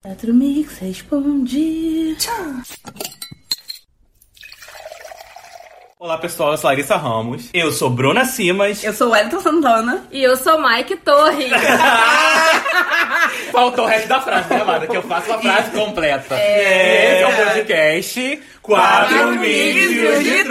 Quatro Mix responde. Tchau. Olá pessoal, eu sou Larissa Ramos. Eu sou Bruna Simas. Eu sou Wellington Santana. E eu sou Mike Torres. Faltou o resto da frase, né, Amada? Que eu faço a frase completa. É, Esse é o podcast Quatro Quatro Amigos Amigos de. É,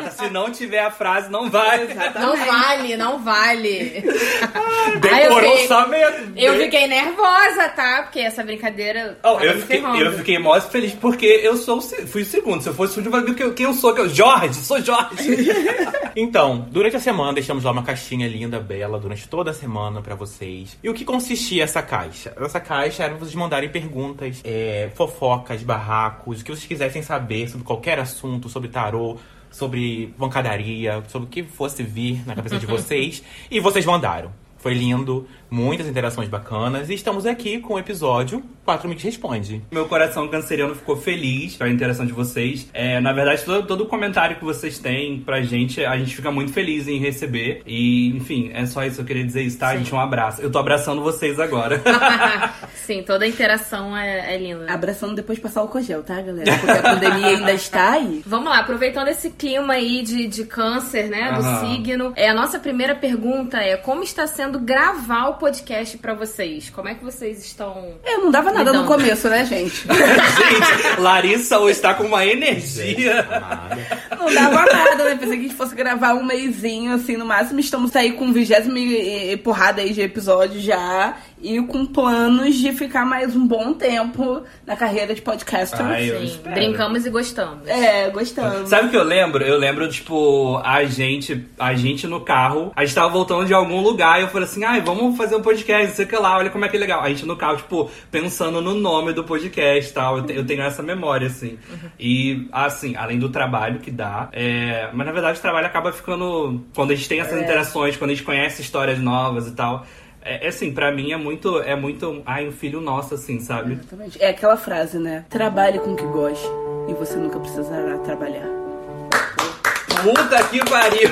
gata, se não tiver a frase, não vai. Não vale, não vale. Decorou Ai, eu fiquei- só mesmo. Eu fiquei nervosa, tá? Porque essa brincadeira. Oh, eu, fiquei, ferrando. eu fiquei mó feliz porque eu sou fui o segundo. Se eu fosse o segundo, eu falei, "Quem- quem eu sou? Que eu- Jorge, sou Jorge. então, durante a semana deixamos lá uma caixinha linda, bela, durante toda a semana pra vocês. E o que consistia essa caixa? Essa caixa era vocês mandarem perguntas, é, fofocas, barracos, o que vocês quisessem saber sobre qualquer assunto, sobre tarô. Sobre pancadaria, sobre o que fosse vir na cabeça de vocês. e vocês mandaram. Foi lindo, muitas interações bacanas e estamos aqui com o episódio 4 Mix Responde. Meu coração canceriano ficou feliz com a interação de vocês. É, na verdade, todo, todo comentário que vocês têm pra gente, a gente fica muito feliz em receber. E, enfim, é só isso que eu queria dizer isso, tá? Sim. Gente, um abraço. Eu tô abraçando vocês agora. Sim, toda a interação é, é linda. Abraçando depois de passar o cogel, tá, galera? Porque a pandemia ainda está aí. Vamos lá, aproveitando esse clima aí de, de câncer, né? Do Aham. signo. É, a nossa primeira pergunta é: como está sendo gravar o podcast pra vocês? Como é que vocês estão. É, não dava nada no Então. começo, né, gente? gente, Larissa hoje tá com uma energia. Não dava nada, né? Pensei que a gente fosse gravar um mêsinho, assim, no máximo. Estamos aí com vigésima porrada aí de episódio já. E com planos de ficar mais um bom tempo na carreira de podcaster. Ai, eu Sim, brincamos e gostamos. É, gostamos. Sabe o que eu lembro? Eu lembro, tipo, a gente, a gente no carro, a gente tava voltando de algum lugar e eu falei assim, ai, vamos fazer um podcast, sei o que lá, olha como é que é legal. A gente no carro, tipo, pensando no nome do podcast e tal. Eu, te- eu tenho essa memória, assim. E, assim, além do trabalho que dá, é... mas na verdade o trabalho acaba ficando. Quando a gente tem essas interações, quando a gente conhece histórias novas e tal. É, é assim, pra mim é muito, é muito, ai, um filho nosso, assim, sabe? Exatamente. É aquela frase, né? Trabalhe com o que goste e você nunca precisará trabalhar. Puta que pariu!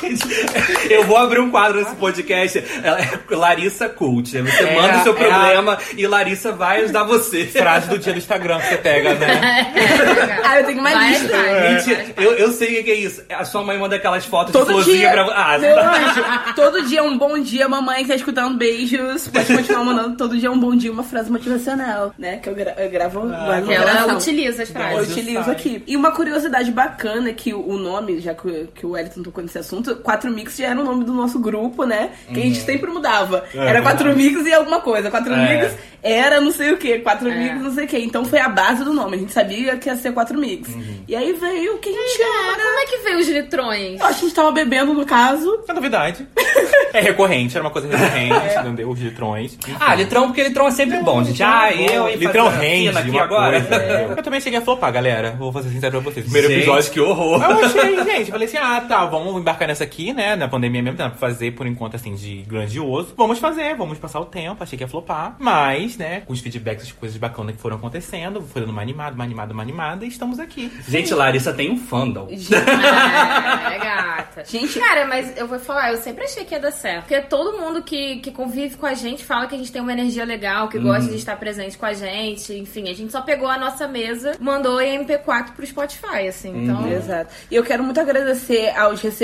Gente, eu vou abrir um quadro nesse podcast. É Larissa Cult. Você É manda o seu a- é a- problema e Larissa vai ajudar você. Frase do dia do Instagram que você pega, né? Ah, eu tenho uma Vai, lista. vai. Mentira, eu, eu sei o que é isso. A sua mãe manda aquelas fotos de Todo florzinha dia, pra Ah, meu tá. anjo, todo dia um bom dia, mamãe que tá escutando beijos. Pode continuar mandando todo dia um bom dia, uma frase motivacional, né? Que eu, gra eu gravo no Que ela utiliza as Eu frases. utilizo sai. aqui. E uma curiosidade bacana é que o nome, já que, que o Wellington tocou nesse assunto, 4 Mix já era o nome do nosso grupo, né? Que a gente sempre mudava. É, era 4 verdade. Mix e alguma coisa. 4 É. Mix era não sei o que. 4 É. Mix não sei o que. Então foi a base do nome. A gente sabia que ia ser 4 Mix. E aí veio o que a gente chama, né? Como é que veio os litrões? Eu acho que a gente tava bebendo, no caso. É novidade. É recorrente, era uma coisa recorrente, entendeu? Os litrões. Ah, litrão, porque litrão é sempre bom, gente. Ah, eu e Litrão rende aqui agora. coisa. entendeu? Eu também cheguei a flopar, galera. Vou fazer sincero pra vocês. Primeiro Gente, episódio que horror. Eu achei, gente. Eu falei assim, ah, tá, vamos embarcar nessa aqui, né? Na pandemia mesmo, dá pra fazer por enquanto, assim, de grandioso. Vamos fazer, vamos passar o tempo. Achei que ia flopar. Mas, né, com os feedbacks, as coisas bacanas que foram acontecendo, foi dando uma animada, uma animada, uma animada, e estamos aqui. Gente, Larissa tem um fandom. É, gata. Gente- Cara, mas eu vou falar, eu sempre achei que ia dar certo. Porque todo mundo que, que convive com a gente fala que a gente tem uma energia legal, que gosta de estar presente com a gente. Enfim, a gente só pegou a nossa mesa, mandou em MP4 pro Spotify, assim. Então. Exato. E eu quero muito agradecer aos recebidos,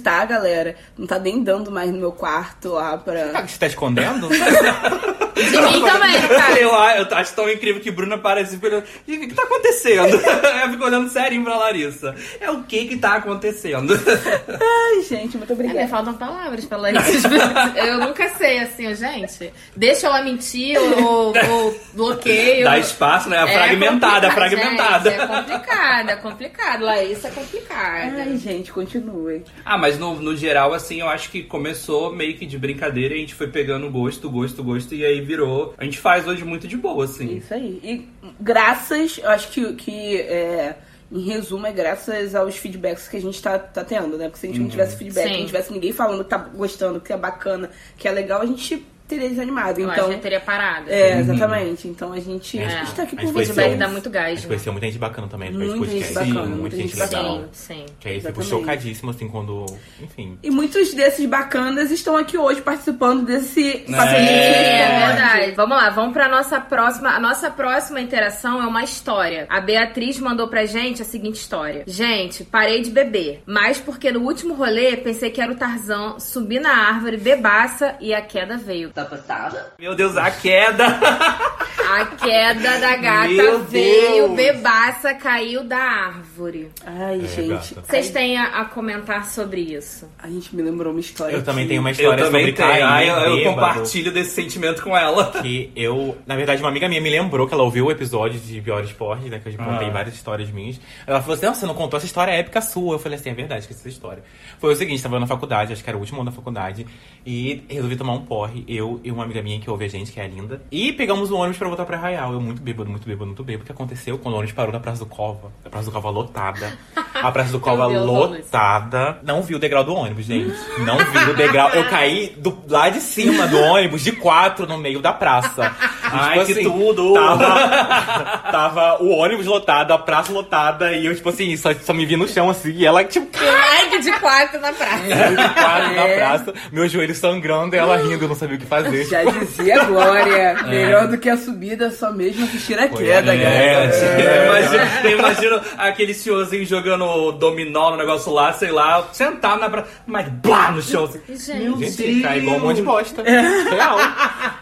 tá, galera? Não tá nem dando mais no meu quarto lá pra. você tá escondendo? De mim também, cara. Eu, eu acho tão incrível que Bruna parece O que tá acontecendo? Eu fico olhando serinho pra Larissa. É o que que tá acontecendo? Ai, gente, muito É, obrigada. faltam palavras pra Larissa. Eu nunca sei, assim, gente. Deixa ela mentir ou, ou bloqueio. Dá espaço, né? É fragmentada, complicado, fragmentada. gente, é complicado, é complicado. Larissa é complicada. Ai, gente, continue. Ah, mas no, no geral, assim, eu acho que começou meio que de brincadeira e a gente foi pegando gosto, gosto, gosto, e aí virou. A gente faz hoje muito de boa, assim. Isso aí. E graças, eu acho que, que é, em resumo, é graças aos feedbacks que a gente tá, tá tendo, né? Porque se a gente não tivesse feedback, Sim. não tivesse ninguém falando que tá gostando, que é bacana, que é legal, a gente teria desanimado. Eu então, acho que teria parado. é, exatamente. Então a gente, É. a gente tá aqui A por vocês. dá muito A gás. gente né? conheceu muita gente bacana também no Muita gente podcast. bacana, Sim, muita gente legal. bacana. Sim, sim. Que aí ficou chocadíssimo, assim, quando. Enfim. E muitos desses bacanas estão aqui hoje participando desse É, é verdade. Vamos lá, vamos pra nossa próxima. A nossa próxima interação é uma história. A Beatriz mandou pra gente a seguinte história. Gente, parei de beber. Mas porque no último rolê pensei que era o Tarzan, subi na árvore, bebaça e a queda veio. Tá passada? Meu Deus, a queda! A queda da gata Meu veio, Deus. bebaça, caiu da árvore. Ai, É, gente. gata. Vocês têm a, a comentar sobre isso? A gente me lembrou uma história. Eu também que- tenho uma Eu história também sobre tenho. cair. Ai, eu, eu bêbado. compartilho desse sentimento com ela. que eu, na verdade, uma amiga minha me lembrou que ela ouviu o episódio de Pior Esporte, né? Que eu já contei Ah. várias histórias minhas. Ela falou assim: Não, você não contou essa história épica sua. Eu falei assim: É verdade, esqueci essa história. Foi o seguinte: tava na faculdade, acho que era o último ano da faculdade, e resolvi tomar um porre. Eu e uma amiga minha que ouve a gente, que é a Linda, e pegamos o ônibus pra voltar pra Arraial. Eu muito bêbado, muito bêbado, muito bêbado. O que aconteceu quando o ônibus parou na Praça do Cova? A Praça do Cova lotada. A Praça do Cova Deus, lotada. Não vi o degrau do ônibus, gente. Não vi o degrau. Eu caí do, lá de cima do ônibus, de quatro, no meio da praça. E, Ai, que tudo! Tava, tava o ônibus lotado, a praça lotada, e eu, tipo assim, só, só me vi no chão assim, e ela, tipo, Like de quatro na praça. de quatro na É. praça, meu joelho sangrando, e ela rindo, eu não sabia o que fazer. Já dizia a Glória. Melhor do que a subida, só mesmo assistir a queda, é, gata. Eu imagino, eu imagino aquele senhorzinho jogando dominó no negócio lá, sei lá, sentado na praça, mas blá no chão. Assim. Gente, Gente, cai igual um monte de bosta. Real.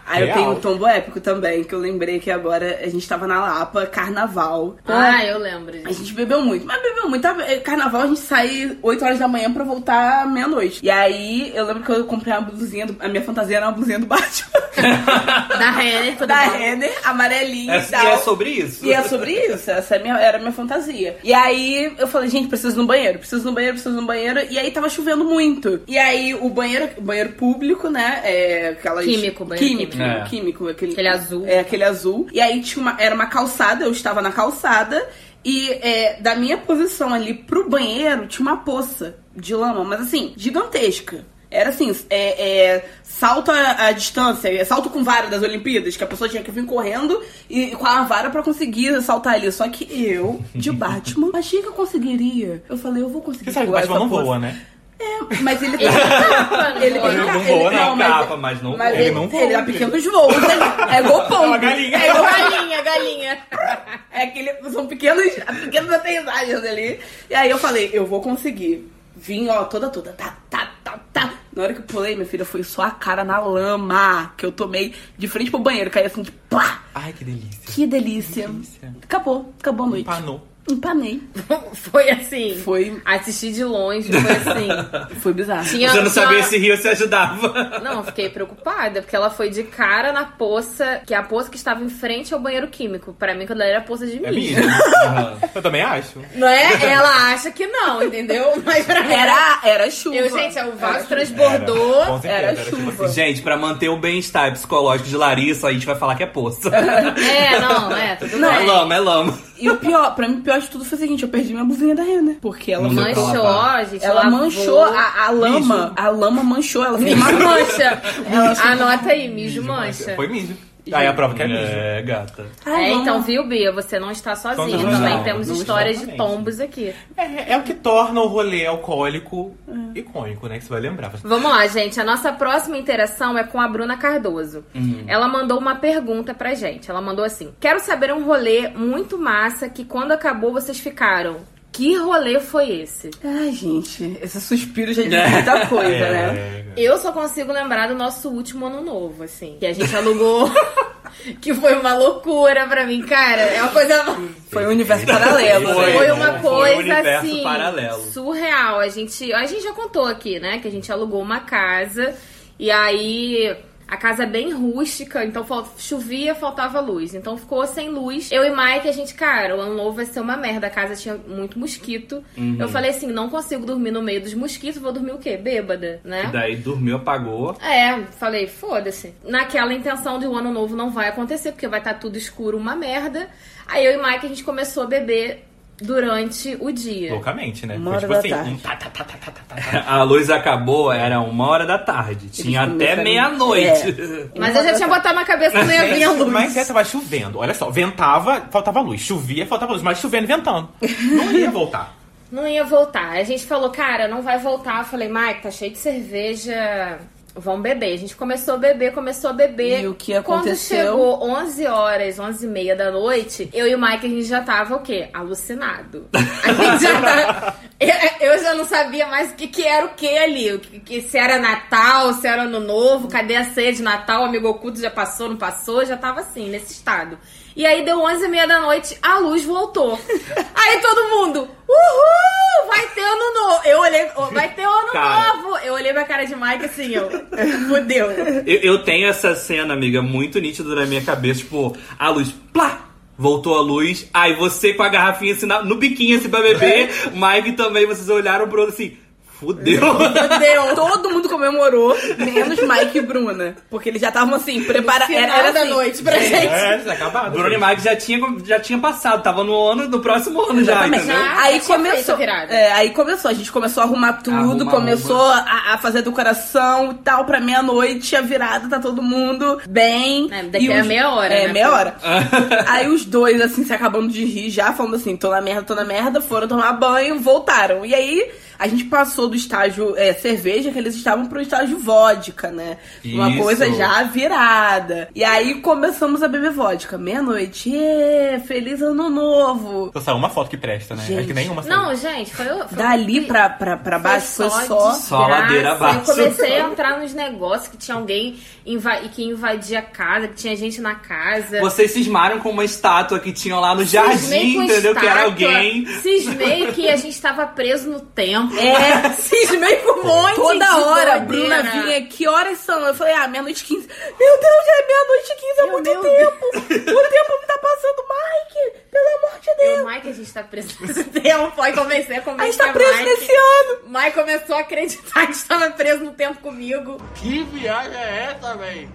Aí eu Real. tenho um tombo épico também, que eu lembrei que agora a gente tava na Lapa, carnaval. Ah, eu lembro A disso. gente bebeu muito, mas bebeu muito. É, Carnaval a gente sai 8 horas da manhã pra voltar meia-noite. E aí eu lembro que eu comprei uma blusinha, do- a minha fantasia era uma blusinha do Batman. Da Renner, tudo da? Renner, amarelinha É, e tal. e é sobre isso. E é sobre isso, essa é minha- era a minha fantasia. E aí eu falei, gente, preciso no banheiro, preciso no banheiro, preciso no banheiro. E aí tava chovendo muito. E aí o banheiro, o banheiro público, né? É aquelas. Químico, banheiro químico. químico. É. químico aquele, Aquele azul. É, aquele azul. E aí tinha uma, era uma calçada, eu estava na calçada. E é, da minha posição ali pro banheiro tinha uma poça de lama, mas assim, gigantesca. Era assim, é, é, salto à, à distância, é salto com vara das Olimpíadas, que a pessoa tinha que vir correndo e, com a vara pra conseguir saltar ali. Só que eu, de Batman, achei que eu conseguiria. Eu falei, eu vou conseguir Você sabe que o Batman não voa, né? É, mas ele tem. Ele capa, ele não tem voa. Não ele- voa na mas- capa, mas não mas voa. ele, Ele não ele dá voa. pequenos voos. ele- É igual pombo. uma galinha. É igual Galinha, galinha. é aquele, são pequenos, pequenos aterrissagens ali. E aí eu falei, eu vou conseguir. Vim, ó, toda, toda, tá, tá, tá, tá. Na hora que eu pulei, minha filha, foi só a cara na lama que eu tomei de frente pro banheiro. Caí assim, de plá. Ai, que delícia. Que delícia. delícia. Acabou, acabou a noite. Panou. Empanei. Foi assim. Foi, Assistir de longe, foi assim. foi bizarro. Tinha, Você não tinha sabia se rio se ajudava. Não, eu fiquei preocupada, porque ela foi de cara na poça, que é a poça que estava em frente ao banheiro químico. Pra mim, quando ela era poça de É mijo. mesmo. Eu também acho. Não é? Ela acha que não, entendeu? Mas pra mim. Era, era chuva. Eu, gente, o vaso Era, transbordou. certeza, Era tipo chuva. assim, Gente, pra manter o bem-estar psicológico de Larissa, a gente vai falar que é poça. É, não, é, tudo Não, É lama, é lama. E o pior, pra mim, o pior de tudo foi o seguinte: eu perdi minha blusinha da Renner. Porque ela Não pra Manchou, gente. Ela lavou. manchou a, a lama. A lama manchou. Ela fez uma Mijo mancha. mancha. Anota aí, mijo mancha. Foi mijo. Aí a prova que é mijo. É, gata. Ai, É, então, viu, Bia? Você não está sozinha. Não, Também não, temos não, histórias de tombos aqui. É, é o que torna o rolê alcoólico icônico, né? Que você vai lembrar. Vamos lá, gente. A nossa próxima interação é com a Bruna Cardoso. Ela mandou uma pergunta pra gente. Ela mandou assim: Quero saber um rolê muito massa que quando acabou vocês ficaram. Que rolê foi esse? Ai, gente, esse suspiro já diz muita coisa, né? É, Eu só consigo lembrar do nosso último ano novo, assim. Que a gente alugou. que foi uma loucura pra mim, cara. É uma coisa. Foi um universo paralelo. Foi. né? Foi uma Foi um coisa universo assim paralelo. surreal. A gente, a gente já contou aqui, né, que a gente alugou uma casa e aí a casa é bem rústica, então chovia, faltava luz. Então ficou sem luz. Eu e Mike, a gente, cara, o ano novo vai ser uma merda. A casa tinha muito mosquito. Uhum. Eu falei assim, não consigo dormir no meio dos mosquitos, vou dormir o quê? Bêbada, né? E daí dormiu, apagou. É, falei, foda-se. Naquela intenção de o ano novo não vai acontecer, porque vai estar tudo escuro, uma merda. Aí eu e Mike, a gente começou a beber durante o dia. Loucamente, né? Uma Foi hora tipo da assim, tarde. um tá, tá, tá, tá, tá, tá, tá. A luz acabou, era uma hora da tarde. Tinha até meia-noite. Mas eu já tinha botado na cabeça que não ia vir a luz. Mas é, tava chovendo. Olha só, ventava, faltava luz. Chovia, faltava luz. Mas chovendo e ventando. Não ia voltar. Não ia voltar. A gente falou, cara, não vai voltar. Eu falei, Mike, tá cheio de cerveja. Vamos beber. A gente começou a beber, começou a beber. E o que Quando aconteceu? chegou 11 horas, 11 e meia da noite, eu e o Mike, a gente já tava o quê? Alucinado. A gente já tava... eu, eu já não sabia mais o que, que era o que ali. O que, que- se era Natal, se era Ano Novo, cadê a ceia de Natal? O amigo oculto já passou, não passou? Já tava assim, nesse estado. E aí deu 11 e meia da noite, a luz voltou. aí todo mundo, uhul, vai ter ano novo. Eu olhei, "Oh, vai ter ano Cara. novo. Eu olhei pra cara de Mike assim, eu, fudeu. Eu, eu tenho essa cena, amiga, muito nítida na minha cabeça. Tipo, a luz, plá! Voltou a luz. Aí você com a garrafinha assim, na- no biquinho assim pra beber. Mike também, vocês olharam pro outro assim, fudeu. Fudeu. Todo mundo comemorou, menos Mike e Bruna. Porque eles já estavam assim, preparados. Era, era da assim, noite pra gente. É, já acabado. Bruno e Mike já tinha, já tinha passado, tava no ano, no próximo ano já, Exatamente. entendeu? Já. Aí tinha feito começou. É, aí começou. A gente começou a arrumar tudo, Arruma, começou a, a fazer decoração e tal. Pra meia-noite, a virada, tá todo mundo bem. É, daqui E a os- meia hora, É, né? meia hora. aí os dois, assim, se acabando de rir, já falando assim: tô na merda, tô na merda, foram tomar banho, voltaram. E aí. A gente passou do estágio é, cerveja, que eles estavam pro estágio vodka, né? Uma Isso. coisa já virada. E aí começamos a beber vodka. Meia-noite. Feliz ano novo. Só saiu uma foto que presta, né? É Gente. que nenhuma saiu. Não, gente, foi... foi Dali pra, pra, pra baixo foi só. Só ladeira abaixo. Eu comecei a entrar nos negócios que tinha alguém inva que invadia a casa, que tinha gente na casa. Vocês cismaram com uma estátua que tinham lá no Cismei jardim, entendeu? Que era estátua, alguém. Cismei que a gente tava preso no tempo. É, Cismei com um monte toda de hora a doideira. Bruna vinha, que horas são? Eu falei, ah, meia-noite e 15. Meu Deus, já é meia-noite e 15, é Meu muito Deus tempo. O tempo me tá passando, Mike, pelo amor de E Deus. o Mike, a gente tá preso nesse tempo. Pode convencer, A convencer gente tá preso Mike. nesse ano. Mike começou a acreditar que estava preso no tempo comigo.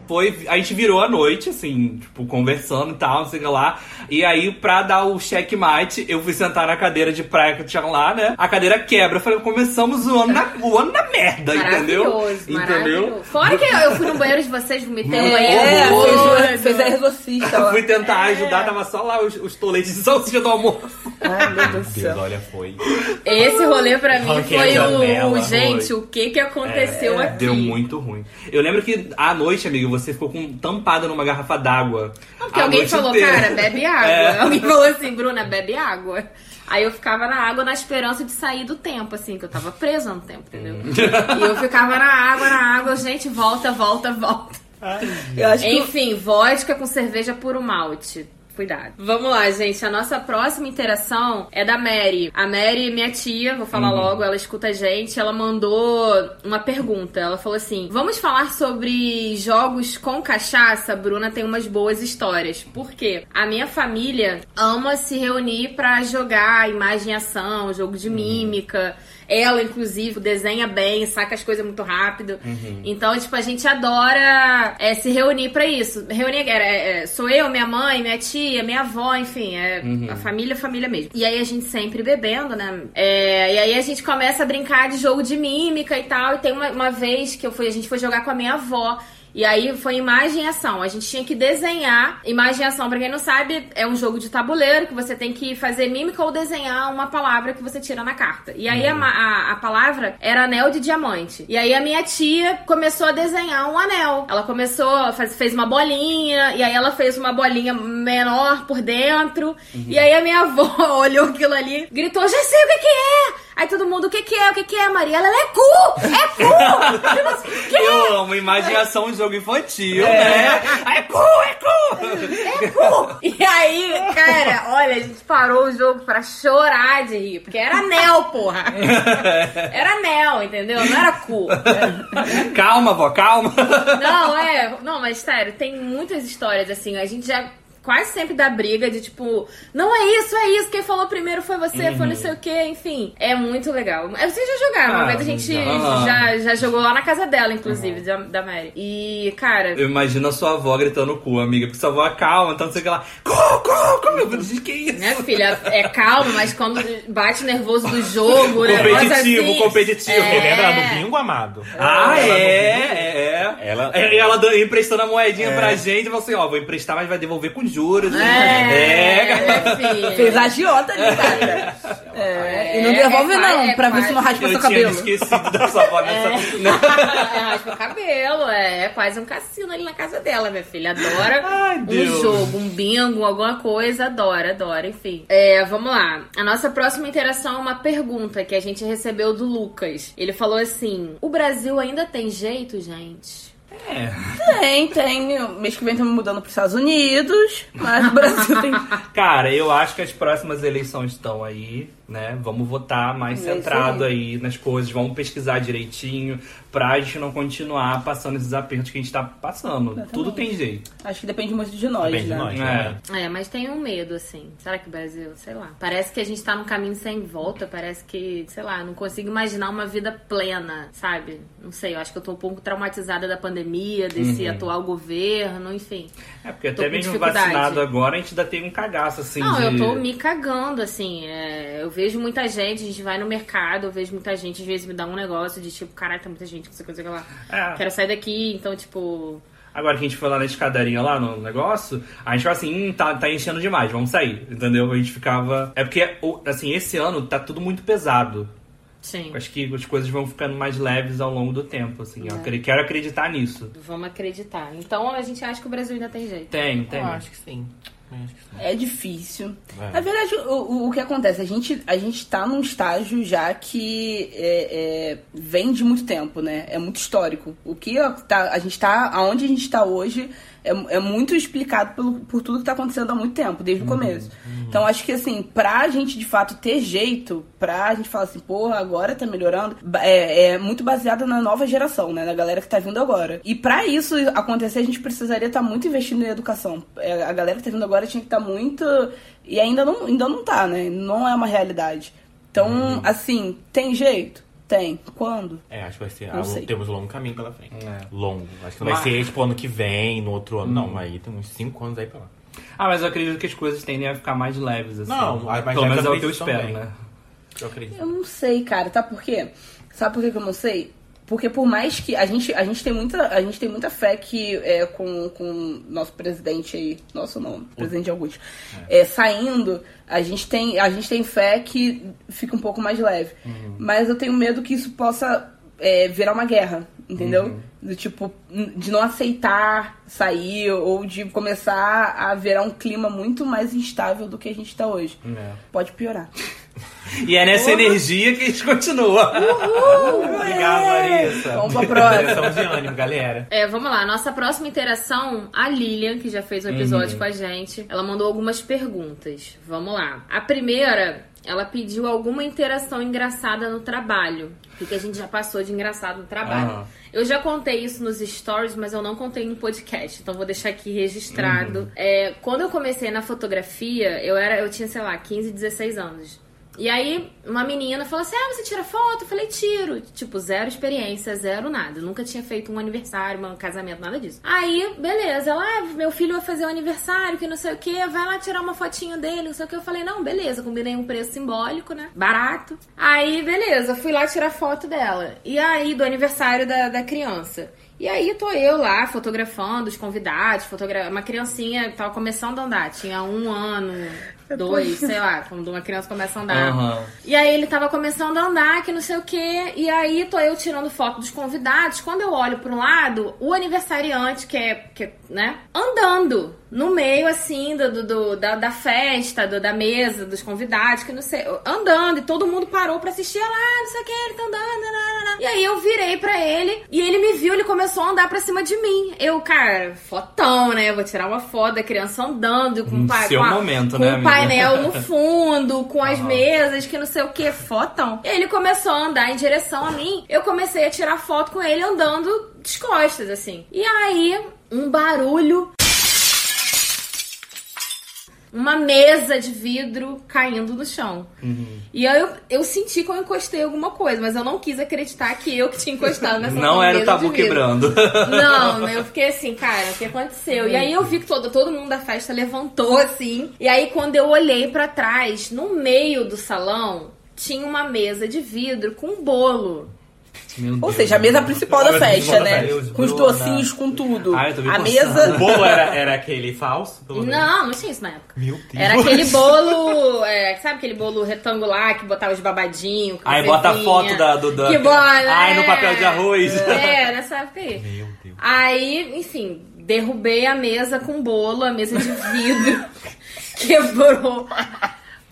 Foi, a gente virou a noite, assim, tipo, conversando e tal, não sei o que lá. E aí, pra dar o checkmate, eu fui sentar na cadeira de praia que tinha lá, né? A cadeira quebra. Eu falei, começamos o ano na, o ano na merda, entendeu? Maravilhoso, Entendeu? Fora que eu, fui no banheiro de vocês, vomitei no É, banheiro. todo. fez, fez a exorcista fui tentar ajudar, tava só lá os, os toletes de salsicha do almoço. Ai, meu Deus do Deus, céu. olha, foi. Esse rolê pra mim foi o, janela, o- gente, foi. o que que aconteceu aqui? Deu muito ruim. Eu lembro que à noite, amigo, você ficou com tampada numa garrafa d'água. Porque alguém falou, inteira. cara, bebe água. É. Alguém falou assim, Bruna, bebe água. Aí eu ficava na água na esperança de sair do tempo, assim, que eu tava presa no tempo, entendeu? E eu ficava na água, na água, gente, volta, volta, volta. Eu acho que Enfim, vodka com cerveja puro malte. Cuidado. Vamos lá, gente. A nossa próxima interação é da Mary. A Mary, minha tia, vou falar logo, ela escuta a gente. Ela mandou uma pergunta. Ela falou assim: Vamos falar sobre jogos com cachaça? A Bruna tem umas boas histórias. Por quê? A minha família ama se reunir pra jogar imagem e ação, jogo de mímica. Ela, inclusive, desenha bem, saca as coisas muito rápido. Então, tipo, a gente adora é, se reunir pra isso. Reunir, é, é, sou eu, minha mãe, minha tia, minha avó, enfim, é a família, família mesmo. E aí a gente sempre bebendo, né? É, e aí a gente começa a brincar de jogo de mímica e tal. E tem uma, uma vez que eu fui, a gente foi jogar com a minha avó. E aí foi imagem e ação. A gente tinha que desenhar. Imagem e ação, pra quem não sabe, é um jogo de tabuleiro que você tem que fazer mímica ou desenhar uma palavra que você tira na carta. E aí a, ma- a, a palavra era anel de diamante. E aí a minha tia começou a desenhar um anel. Ela começou, faz, fez uma bolinha, e aí ela fez uma bolinha menor por dentro. E aí a minha avó olhou aquilo ali, gritou: Já sei o que, que é! Aí todo mundo, o que, que é? O que, que é, Maria? Ela, é cu! É cu! Eu não sei o que é. Eu amo imaginação de jogo infantil, né? É cu, é cu! E aí, cara, olha, a gente parou o jogo pra chorar de rir. Porque era anel, porra. Era anel, entendeu? Não era cu. calma, vó, calma. Não, é. Não, mas sério, tem muitas histórias assim. A gente já quase sempre dá briga de tipo, não é isso, é isso, quem falou primeiro foi você, foi não sei o que, enfim. É muito legal. Vocês já jogaram, uma Ah, vez a gente já. já, já jogou lá na casa dela, inclusive, da, da Mary. E, cara, Eu imagino a sua avó gritando cu, amiga. Porque sua avó é calma, então você fica lá. Cu, cu, cu. Eu falei, que isso? minha filha é calma, mas quando bate nervoso do jogo, o Competitivo, assim, competitivo. É. Lembra no bingo, amado? Ah, Ela no é, é, é. Ela- É, ela dando- emprestando a moedinha É. pra gente e falou assim: ó, vou emprestar, mas vai devolver com juros. hein? É, É, filha. Fez a agiota ali, cara. É, e não É, devolve, é, não, é, pra ver é, se não raspa Eu seu tinha me cabelo. esquecido da sua avó nessa. É, raspa o cabelo, é, é quase um cassino ali na casa dela, minha filha. Adora Ai, um Deus. jogo, um bingo, alguma coisa, adora, adora, enfim. É, vamos lá. A nossa próxima interação é uma pergunta que a gente recebeu do Lucas. Ele falou assim: O Brasil ainda tem jeito, gente? É. Tem, tem. Mês que vem estamos mudando pros Estados Unidos, mas o Brasil tem. Cara, eu acho que as próximas eleições estão aí, né? Vamos votar mais É centrado aí. aí nas coisas, vamos pesquisar direitinho pra gente não continuar passando esses apertos que a gente tá passando. Tudo tem jeito. Acho que depende muito de nós, Depende de né? nós, É. né? É, mas tem um medo, assim. Será que o Brasil, sei lá. Parece que a gente tá num caminho sem volta. Parece que, sei lá, não consigo imaginar uma vida plena, sabe? Não sei, eu acho que eu tô um pouco traumatizada da pandemia, desse atual governo, enfim. É, porque até mesmo vacinado agora, a gente ainda tem um cagaço, assim, Não, de... eu tô me cagando, assim. é, eu vejo muita gente, a gente vai no mercado, eu vejo muita gente, às vezes me dá um negócio de tipo, caralho, tá muita gente, não sei o que, não sei o que lá. É. Quero sair daqui, então, tipo. Agora que a gente foi lá na escadaria lá no negócio, a gente ficava assim, hum, tá, tá enchendo demais, vamos sair, entendeu? A gente ficava... É porque, assim, esse ano tá tudo muito pesado. Sim. Acho que as coisas vão ficando mais leves ao longo do tempo, assim. É. Eu quero acreditar nisso. Vamos acreditar. Então a gente acha que o Brasil ainda tem jeito. Tem, tem. Eu acho que sim. É difícil. É. Na verdade, o, o, que acontece? A gente, a gente tá num estágio já que é, é, vem de muito tempo, né? É muito histórico. O que tá, a gente tá. Aonde a gente tá hoje é, é muito explicado pelo, por tudo que tá acontecendo há muito tempo, desde o começo. Então acho que assim, pra gente de fato ter jeito, pra gente falar assim, porra, agora tá melhorando, é, é muito baseado na nova geração, né? Na galera que tá vindo agora. E pra isso acontecer, a gente precisaria estar muito investindo em educação. É, a galera que tá vindo agora tinha que estar muito. E ainda não, ainda não tá, né? Não é uma realidade. Então, assim, tem jeito? Tem. Quando? É, acho que vai ser. Não ah, sei. temos um longo caminho pela frente. É. Longo. Acho que não Mas- vai ser tipo ano que vem, no outro ano. Não, aí tem uns 5 anos aí pra lá. Ah, mas eu acredito que as coisas tendem a ficar mais leves, assim. Não, mais Pelo menos é o que eu espero, também. né? Eu acredito. Eu não sei, cara. Sabe por quê? Sabe por que, que eu não sei? Porque por mais que a gente, a gente tem muita, a gente tem muita fé que é, com com nosso presidente aí, nosso não, presidente Augusto, é, saindo, a gente tem, a gente tem fé que fica um pouco mais leve. Mas eu tenho medo que isso possa é, virar uma guerra, entendeu? Do tipo, de não aceitar sair ou de começar a virar um clima muito mais instável do que a gente tá hoje. É. Pode piorar. E é nessa energia que a gente continua. Obrigado, Larissa. Vamos pra próxima. De ânimo, galera. É, vamos lá. Nossa próxima interação, a Lilian, que já fez um episódio com a gente, ela mandou algumas perguntas. Vamos lá. A primeira, ela pediu alguma interação engraçada no trabalho. Porque a gente já passou de engraçado no trabalho. Aham. Eu já contei isso nos stories, mas eu não contei no podcast, então vou deixar aqui registrado. É, quando eu comecei na fotografia, eu era, eu tinha, sei lá, 15, 16 anos. E aí, uma menina falou assim: Ah, você tira foto? Eu falei: Tiro. Tipo, zero experiência, zero nada. Eu nunca tinha feito um aniversário, um casamento, nada disso. Aí, beleza. Ela, ah, meu filho vai fazer o aniversário, que não sei o que, vai lá tirar uma fotinho dele, não sei o que. Eu falei: Não, beleza. Combinei um preço simbólico, né? Barato. Aí, beleza. Fui lá tirar foto dela. E aí, do aniversário da, da criança. E aí tô eu lá fotografando os convidados, fotogra... uma criancinha tava começando a andar, tinha um ano, dois, sei lá, quando uma criança começa a andar. Aham. E aí ele tava começando a andar, que não sei o quê. E aí tô eu tirando foto dos convidados. Quando eu olho pro lado, o aniversariante, que é, que é, né, andando no meio, assim, do, do- da, da festa, do- da mesa, dos convidados, que não sei, andando. E todo mundo parou pra assistir. Ela, ah, não sei o que, ele tá andando. nananana. E aí eu virei pra ele, e ele me viu, ele começou a andar pra cima de mim. Eu, cara, fotão, né? Eu vou tirar uma foto da criança andando com, Seu com, a- momento, com né, o painel no fundo, com as mesas, que não sei o que, fotão. Ele começou a andar em direção a mim, eu comecei a tirar foto com ele andando de costas, assim. E aí, um barulho uma mesa de vidro caindo no chão. E aí eu, eu senti que eu encostei alguma coisa, mas eu não quis acreditar que eu que tinha encostado nessa Não era o tabu quebrando. Não, eu fiquei assim, cara, o que aconteceu? E aí eu vi que todo, todo mundo da festa levantou assim. E aí quando eu olhei pra trás, no meio do salão, tinha uma mesa de vidro com um bolo. Meu Ou Deus. seja, a mesa principal da festa, né? festa. Com os docinhos, com tudo. Ai, eu tô me a mesa. O bolo era, era aquele falso? Não, não tinha isso na época. Meu Deus. Era aquele bolo, é, sabe aquele bolo retangular que botava os babadinhos? Aí bota a foto da, do, da... Que bom, Ai, é. no papel de arroz. É, nessa época aí. Meu Deus. Aí, enfim, derrubei a mesa com bolo, a mesa de vidro quebrou.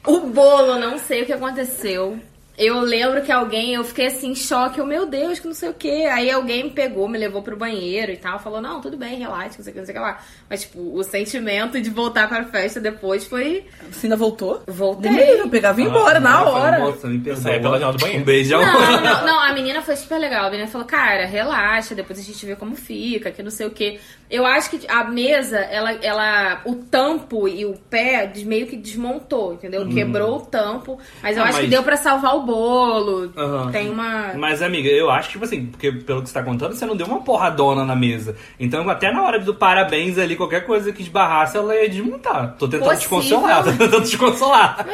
O bolo, não sei o que aconteceu. Eu lembro que alguém, eu fiquei assim, em choque, eu, meu Deus, que não sei o que. Aí alguém me pegou, me levou pro banheiro e tal, falou, não, tudo bem, relaxa, não sei o que, não sei o que lá. Mas, tipo, o sentimento de voltar pra festa depois foi. Você ainda voltou? Voltei. Nem eu pegava e ia embora na Ah, eu falei, hora. Moça, me perdoa. saía pela janela do banheiro. Um beijão. Não, não, não, a menina foi super legal. A menina falou, cara, relaxa, depois a gente vê como fica, que não sei o quê. Eu acho que a mesa, ela, ela o tampo e o pé meio que desmontou, entendeu? Quebrou o tampo, mas eu Ah, acho que mas- deu pra salvar o bolo. Aham. Tem uma. Mas, amiga, eu acho que, tipo assim, porque pelo que você tá contando, você não deu uma porradona na mesa. Então, até na hora do parabéns ali, qualquer coisa que esbarrasse, ela ia desmontar. Tô tentando te Possível. consolar, tô tentando te consolar.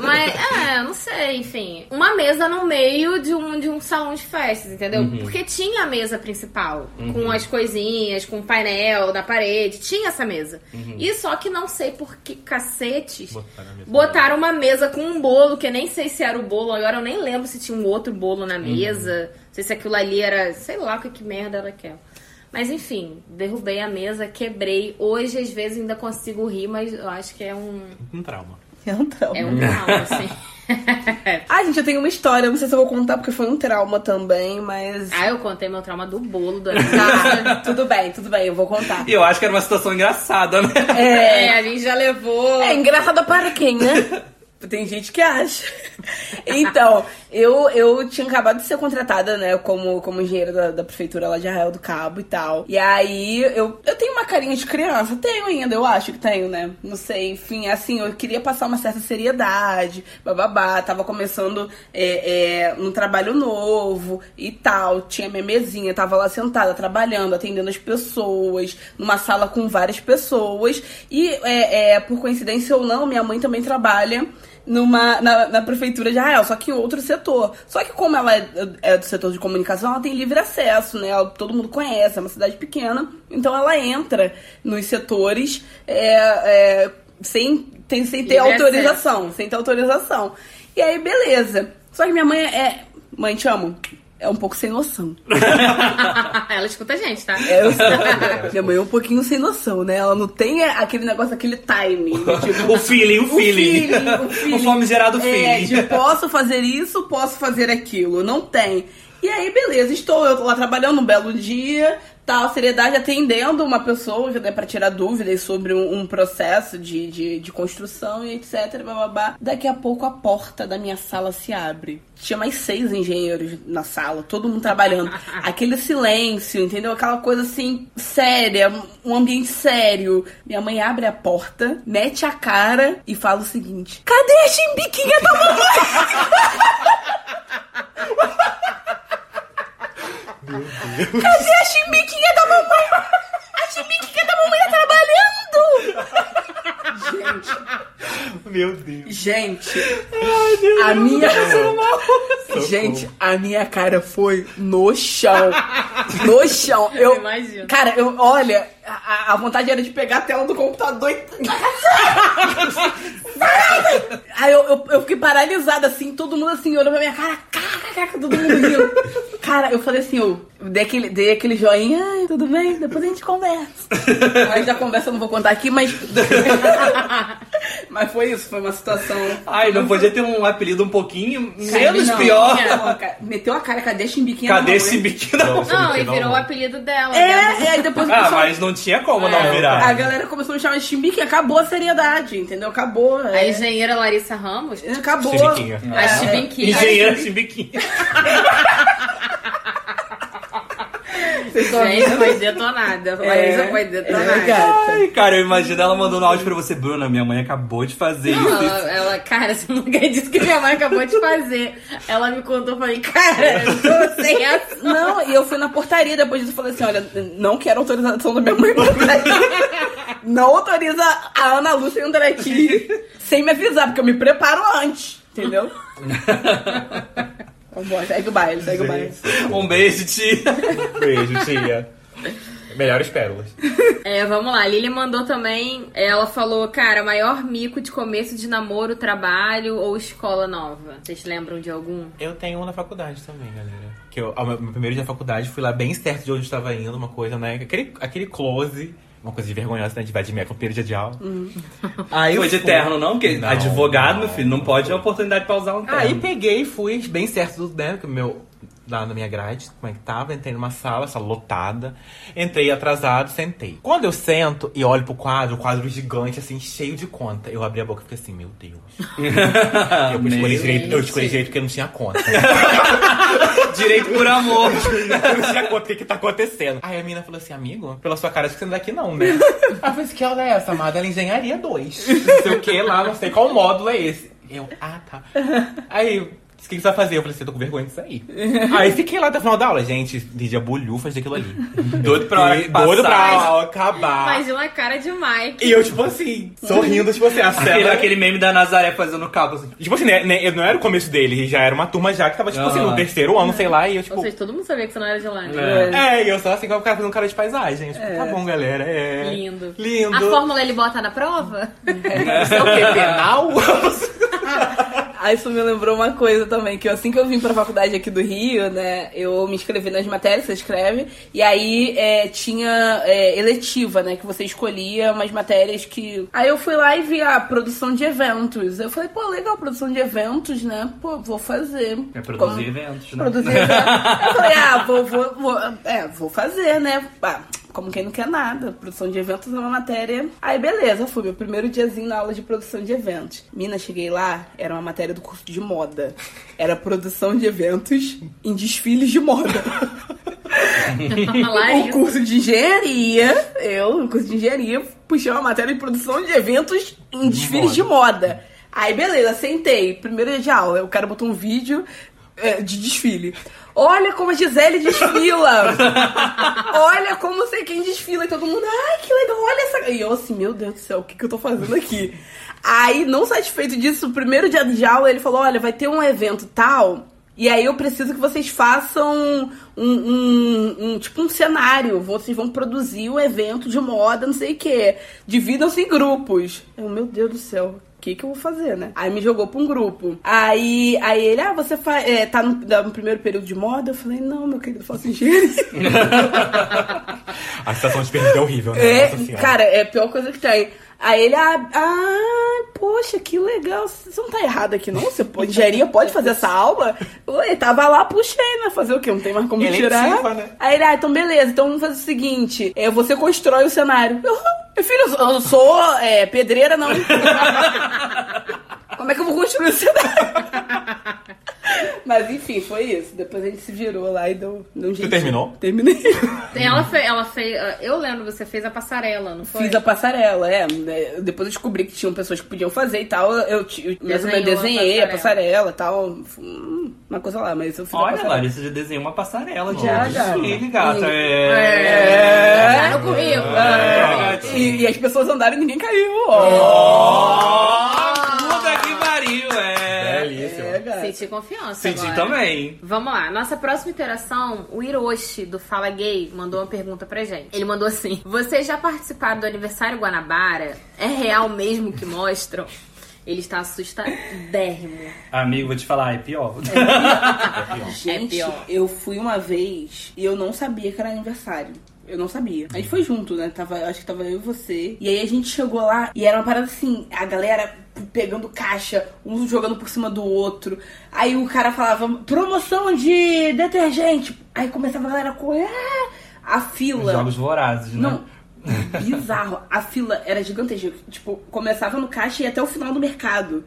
Mas, é, não sei, enfim. Uma mesa no meio de um, de um salão de festas, entendeu? Uhum. Porque tinha a mesa principal, com as coisinhas, com o painel na parede. Tinha essa mesa. Uhum. E só que não sei por que cacetes Botaram botaram uma mesa com um bolo, que eu nem sei se era o bolo, agora eu nem lembro se tinha um outro bolo na mesa. Não sei se aquilo ali era. Sei lá o que, que merda era aquela. Mas enfim, derrubei a mesa, quebrei. Hoje, às vezes, ainda consigo rir, mas eu acho que é um. Um trauma. É um trauma. É um trauma, assim. Ah, gente, eu tenho uma história. Não sei se eu vou contar porque foi um trauma também, mas. ah, eu contei meu trauma do bolo do Tá, aniversário. tudo bem, tudo bem, eu vou contar. E eu acho que era uma situação engraçada, né? É, é, a gente já levou. É engraçado para quem, né? Tem gente que acha. Então, eu, eu tinha acabado de ser contratada, né, como, como engenheira da, da prefeitura lá de Arraial do Cabo e tal. E aí, eu, eu tenho uma carinha de criança, tenho ainda, eu acho que tenho, né? Não sei, enfim, assim, eu queria passar uma certa seriedade, bababá, tava começando é, é, um trabalho novo e tal. Tinha minha mesinha, tava lá sentada, trabalhando, atendendo as pessoas, numa sala com várias pessoas. E, é, é, por coincidência ou não, minha mãe também trabalha numa, na, na prefeitura de Arraial, só que em outro setor. Só que como ela é, é do setor de comunicação, ela tem livre acesso, né? Ela- todo mundo conhece, é uma cidade pequena. Então ela entra nos setores é, é, sem, tem, sem ter Livre autorização. Sem ter autorização. E aí, beleza. Só que minha mãe é. Mãe, te amo. É um pouco sem noção. Ela escuta a gente, tá? É, eu sei. Minha mãe é um pouquinho sem noção, né? Ela não tem aquele negócio, aquele time. Tipo, O feeling, o feeling. feeling, o feeling. O famigerado É, feeling. de posso fazer isso, posso fazer aquilo. Não tem. E aí, beleza, estou eu lá trabalhando um belo dia, tal, seriedade, atendendo uma pessoa, já dá pra tirar dúvidas sobre um, um processo de, de, de construção e etc. Bababá. Daqui a pouco a porta da minha sala se abre. Tinha mais seis engenheiros na sala, todo mundo trabalhando. Aquele silêncio, entendeu? Aquela coisa assim, séria, um ambiente sério. Minha mãe abre a porta, mete a cara e fala o seguinte: Cadê a chimbiquinha da mamãe? Cadê a chimbiquinha da mamãe? A chimbiquinha da mamãe tá trabalhando! Gente, Meu Deus. gente, a minha. Gente, a minha cara foi no chão. No chão. Eu, imagino. Cara, eu, olha, a, a vontade era de pegar a tela do computador e. Aí eu, eu, eu fiquei paralisada, assim, todo mundo assim, olhando pra minha cara, caca, caca, todo mundo rindo. Cara, eu falei assim, eu dei aquele, dei aquele joinha, ai, tudo bem, depois a gente conversa. Aí já conversa, eu não vou contar aqui, mas. mas foi isso, foi uma situação. Ai, não podia ter um apelido um pouquinho menos Não, pior. não, cara, Meteu a cara, cadê chimbiquinha? Cadê da esse biquinho da Não, Não, e virou não. o apelido dela. É, né? e aí depois o Ah, pessoal- mas não tinha como não É, virar. A galera começou a me chamar de chimbique, acabou a seriedade, entendeu? Acabou. A é. engenheira Larissa Ramos, Acabou. Chimbiquinha. a Chibinquinha. Engenheira Chimbiquinha. Gente, foi detonada. Laísa foi detonada. é. Ai, cara, eu imagino ela mandando um áudio pra você, Bruna, minha mãe acabou de fazer Não, isso. ela, ela- cara, você não acredita que minha mãe acabou de fazer. Ela me contou, eu falei, cara, eu tô sem ação. Não, e eu fui na portaria depois disso e falei assim: olha, não quero autorização da minha mãe. Não autoriza a Ana Lúcia a entrar aqui sem me avisar, porque eu me preparo antes, entendeu? Vambora, segue o baile, segue o baile. Um beijo, tia. Beijo, tia. Melhores pérolas. É, vamos lá. A Lili mandou também. Ela falou, cara, maior mico de começo de namoro, trabalho ou escola nova. Vocês lembram de algum? Eu tenho um na faculdade também, galera. Que eu, ao meu, meu primeiro dia da faculdade, fui lá bem certo de onde eu estava indo, uma coisa, né? Aquele, aquele close, uma coisa de vergonhosa, né? De vai de meia com de aula. Aí Foi de fui- terno, não? Porque Não, advogado, não. meu filho, não pode ter oportunidade pra usar um terno. Aí peguei e fui bem certo do né, que meu lá na minha grade, como é que tava, entrei numa sala, sala lotada, entrei atrasado, sentei. Quando eu sento e olho pro quadro, o quadro gigante, assim, cheio de conta, eu abri a boca e fiquei assim, meu Deus. Eu escolhi direito, eu escolhi direito porque não tinha conta. Direito por amor. eu não tinha conta, o que que tá acontecendo? Aí a menina falou assim, amigo, pela sua cara, acho que você não é daqui não, né? Aí eu falei assim, que aula é essa, amada? Ela é engenharia 2. Não sei o que lá, não sei qual módulo é esse. Eu, ah, tá. Aí, que que você vai fazer? Eu falei assim, eu tô com vergonha disso aí. aí fiquei lá até o final da aula. Gente, Lídia bolhufas daquilo ali. Doido pra hora que Doido pra passar. aula acabar. Imagina a cara de Mike. E eu, tipo assim, sorrindo, tipo assim, a Aquele, cela... aquele meme da Nazaré fazendo cabo assim. Tipo assim, né, né, não era o começo dele, já era uma turma já que tava, tipo assim, no terceiro ano, sei lá, e eu, tipo... Ou seja, todo mundo sabia que você não era de lá. né? É. É, e eu só assim, com o cara fazendo cara de paisagem. Tipo, tá bom, galera. É... Lindo. Lindo. A fórmula ele bota na prova? Isso é o quê? Penal? Aí isso me lembrou uma coisa também, que assim que eu vim pra faculdade aqui do Rio, né, eu me inscrevi nas matérias, você escreve, e aí é, tinha é, eletiva, né, que você escolhia umas matérias que... Aí eu fui lá e vi a produção de eventos. Eu falei, pô, legal, produção de eventos, né, pô, vou fazer. É produzir Como- eventos, né? Produzir eventos. Eu falei, ah, vou, vou, vou, é, vou fazer, né, ah, como quem não quer nada. Produção de eventos é uma matéria. Aí, beleza, fui meu primeiro diazinho na aula de produção de eventos. Mina, cheguei lá, era uma matéria do curso de moda. Era produção de eventos em desfiles de moda. O curso de engenharia, eu, no curso de engenharia, puxei uma matéria de produção de eventos em desfiles de moda. Aí, beleza, sentei. Primeiro dia de aula, o cara botou um vídeo é, de desfile. Olha como a Gisele desfila! olha como não sei quem desfila. E todo mundo, ai, que legal, olha essa. E eu assim, meu Deus do céu, o que, que eu tô fazendo aqui? Aí, não satisfeito disso, o primeiro dia de aula, ele falou: olha, vai ter um evento tal. E aí eu preciso que vocês façam um, um- um- tipo um cenário. Vocês vão produzir um evento de moda, não sei o quê. Dividam-se em grupos. Eu, meu Deus do céu. O que, que eu vou fazer, né? Aí me jogou pra um grupo. Aí, aí ele, ah, você faz, é, tá no, no primeiro período de moda? Eu falei, não, meu querido, eu faço engenharia. A situação de perda é horrível, né? É, cara, é a pior coisa que tem. Aí ele, ah, ah, poxa, que legal. Você não tá errado aqui, não? Você pode, engenharia pode fazer essa aula? Oi, tava lá, puxei, né? Fazer o quê? Não tem mais como Eletiva, tirar. né? Aí ele, ah, então beleza, então vamos fazer o seguinte: é, você constrói o cenário. Eu, "Ah, meu filho, eu sou- eu sou é, pedreira, não. Como é que eu vou construir o cenário? Mas enfim, foi isso. Depois a gente se virou lá e deu, deu um jeito. terminou? Terminei. Ela fez, ela fez. Eu lembro, você fez a passarela, não foi? Fiz a passarela, é. né, Depois eu descobri que tinham pessoas que podiam fazer e tal. Eu, eu Desenhou a desenhei a passarela. e tal. Uma coisa lá, mas eu fiz a Olha, passarela. Larissa já desenhou uma passarela de Já, já. desfile, gata. É. É. É, e, e as pessoas andaram e ninguém caiu. Ó. Senti confiança. Senti agora. também. Vamos lá, nossa próxima interação, o Hiroshi do Fala Gay mandou uma pergunta pra gente. Ele mandou assim: Vocês já participaram do aniversário Guanabara? É real mesmo que mostram? Ele está assustadérrimo. Amigo, vou te falar, é pior. Gente, pior. eu fui uma vez e eu não sabia que era aniversário. Eu não sabia. A gente foi junto, né? Tava, acho que tava eu e você. E aí a gente chegou lá e era uma parada assim, a galera pegando caixa, um jogando por cima do outro. Aí o cara falava, promoção de detergente. Aí começava a galera a correr. A fila. Jogos vorazes, né? Não. Bizarro. A fila era gigantesca. Tipo, começava no caixa e ia até o final do mercado.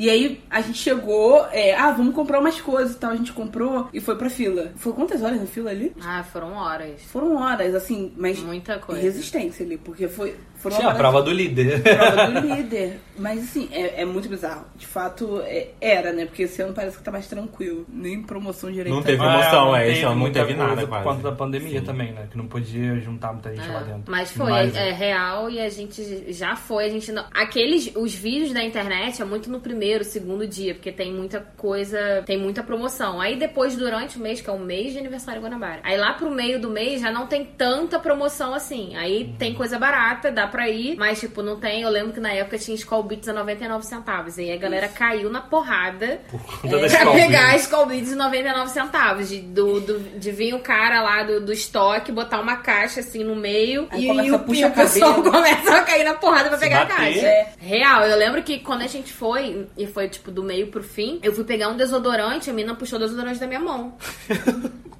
E aí a gente chegou, é, ah, vamos comprar umas coisas e tal. A gente comprou e foi pra fila. Foi quantas horas na fila ali? Ah, foram horas. Foram horas, assim, mas Muita coisa. resistência ali, porque foi. Foram Tinha a prova do líder. prova do líder. Mas assim, é, é muito bizarro. De fato, é- era, né? Porque esse ano parece que tá mais tranquilo. Nem promoção direito. Não teve tá. promoção, não é, teve esse ano não muita teve nada. Por conta da pandemia Sim. também, né? Que não podia juntar muita gente lá É, dentro. Mas foi, Mas- é, real e a gente já foi. A gente não... Aqueles, os vídeos da internet é muito no primeiro, segundo dia, porque tem muita coisa, tem muita promoção. Aí depois, durante o mês, que é o mês de aniversário Guanabara, aí lá pro meio do mês já não tem tanta promoção assim. Aí tem coisa barata, dá pra ir, mas tipo, não tem. Eu lembro que na época tinha Skull Beats a 99 centavos. E aí a galera caiu na porrada conta da pra pegar. Skull Beats de 99 centavos. De, do, do- de vir o cara lá do, do estoque, botar uma caixa assim no meio Aí e, começa e o, a puxar e o pessoal começa a cair na porrada pra Se pegar bater. a caixa. É. Real, eu lembro que quando a gente foi, e foi tipo do meio pro fim, eu fui pegar um desodorante, a mina puxou o desodorante da minha mão.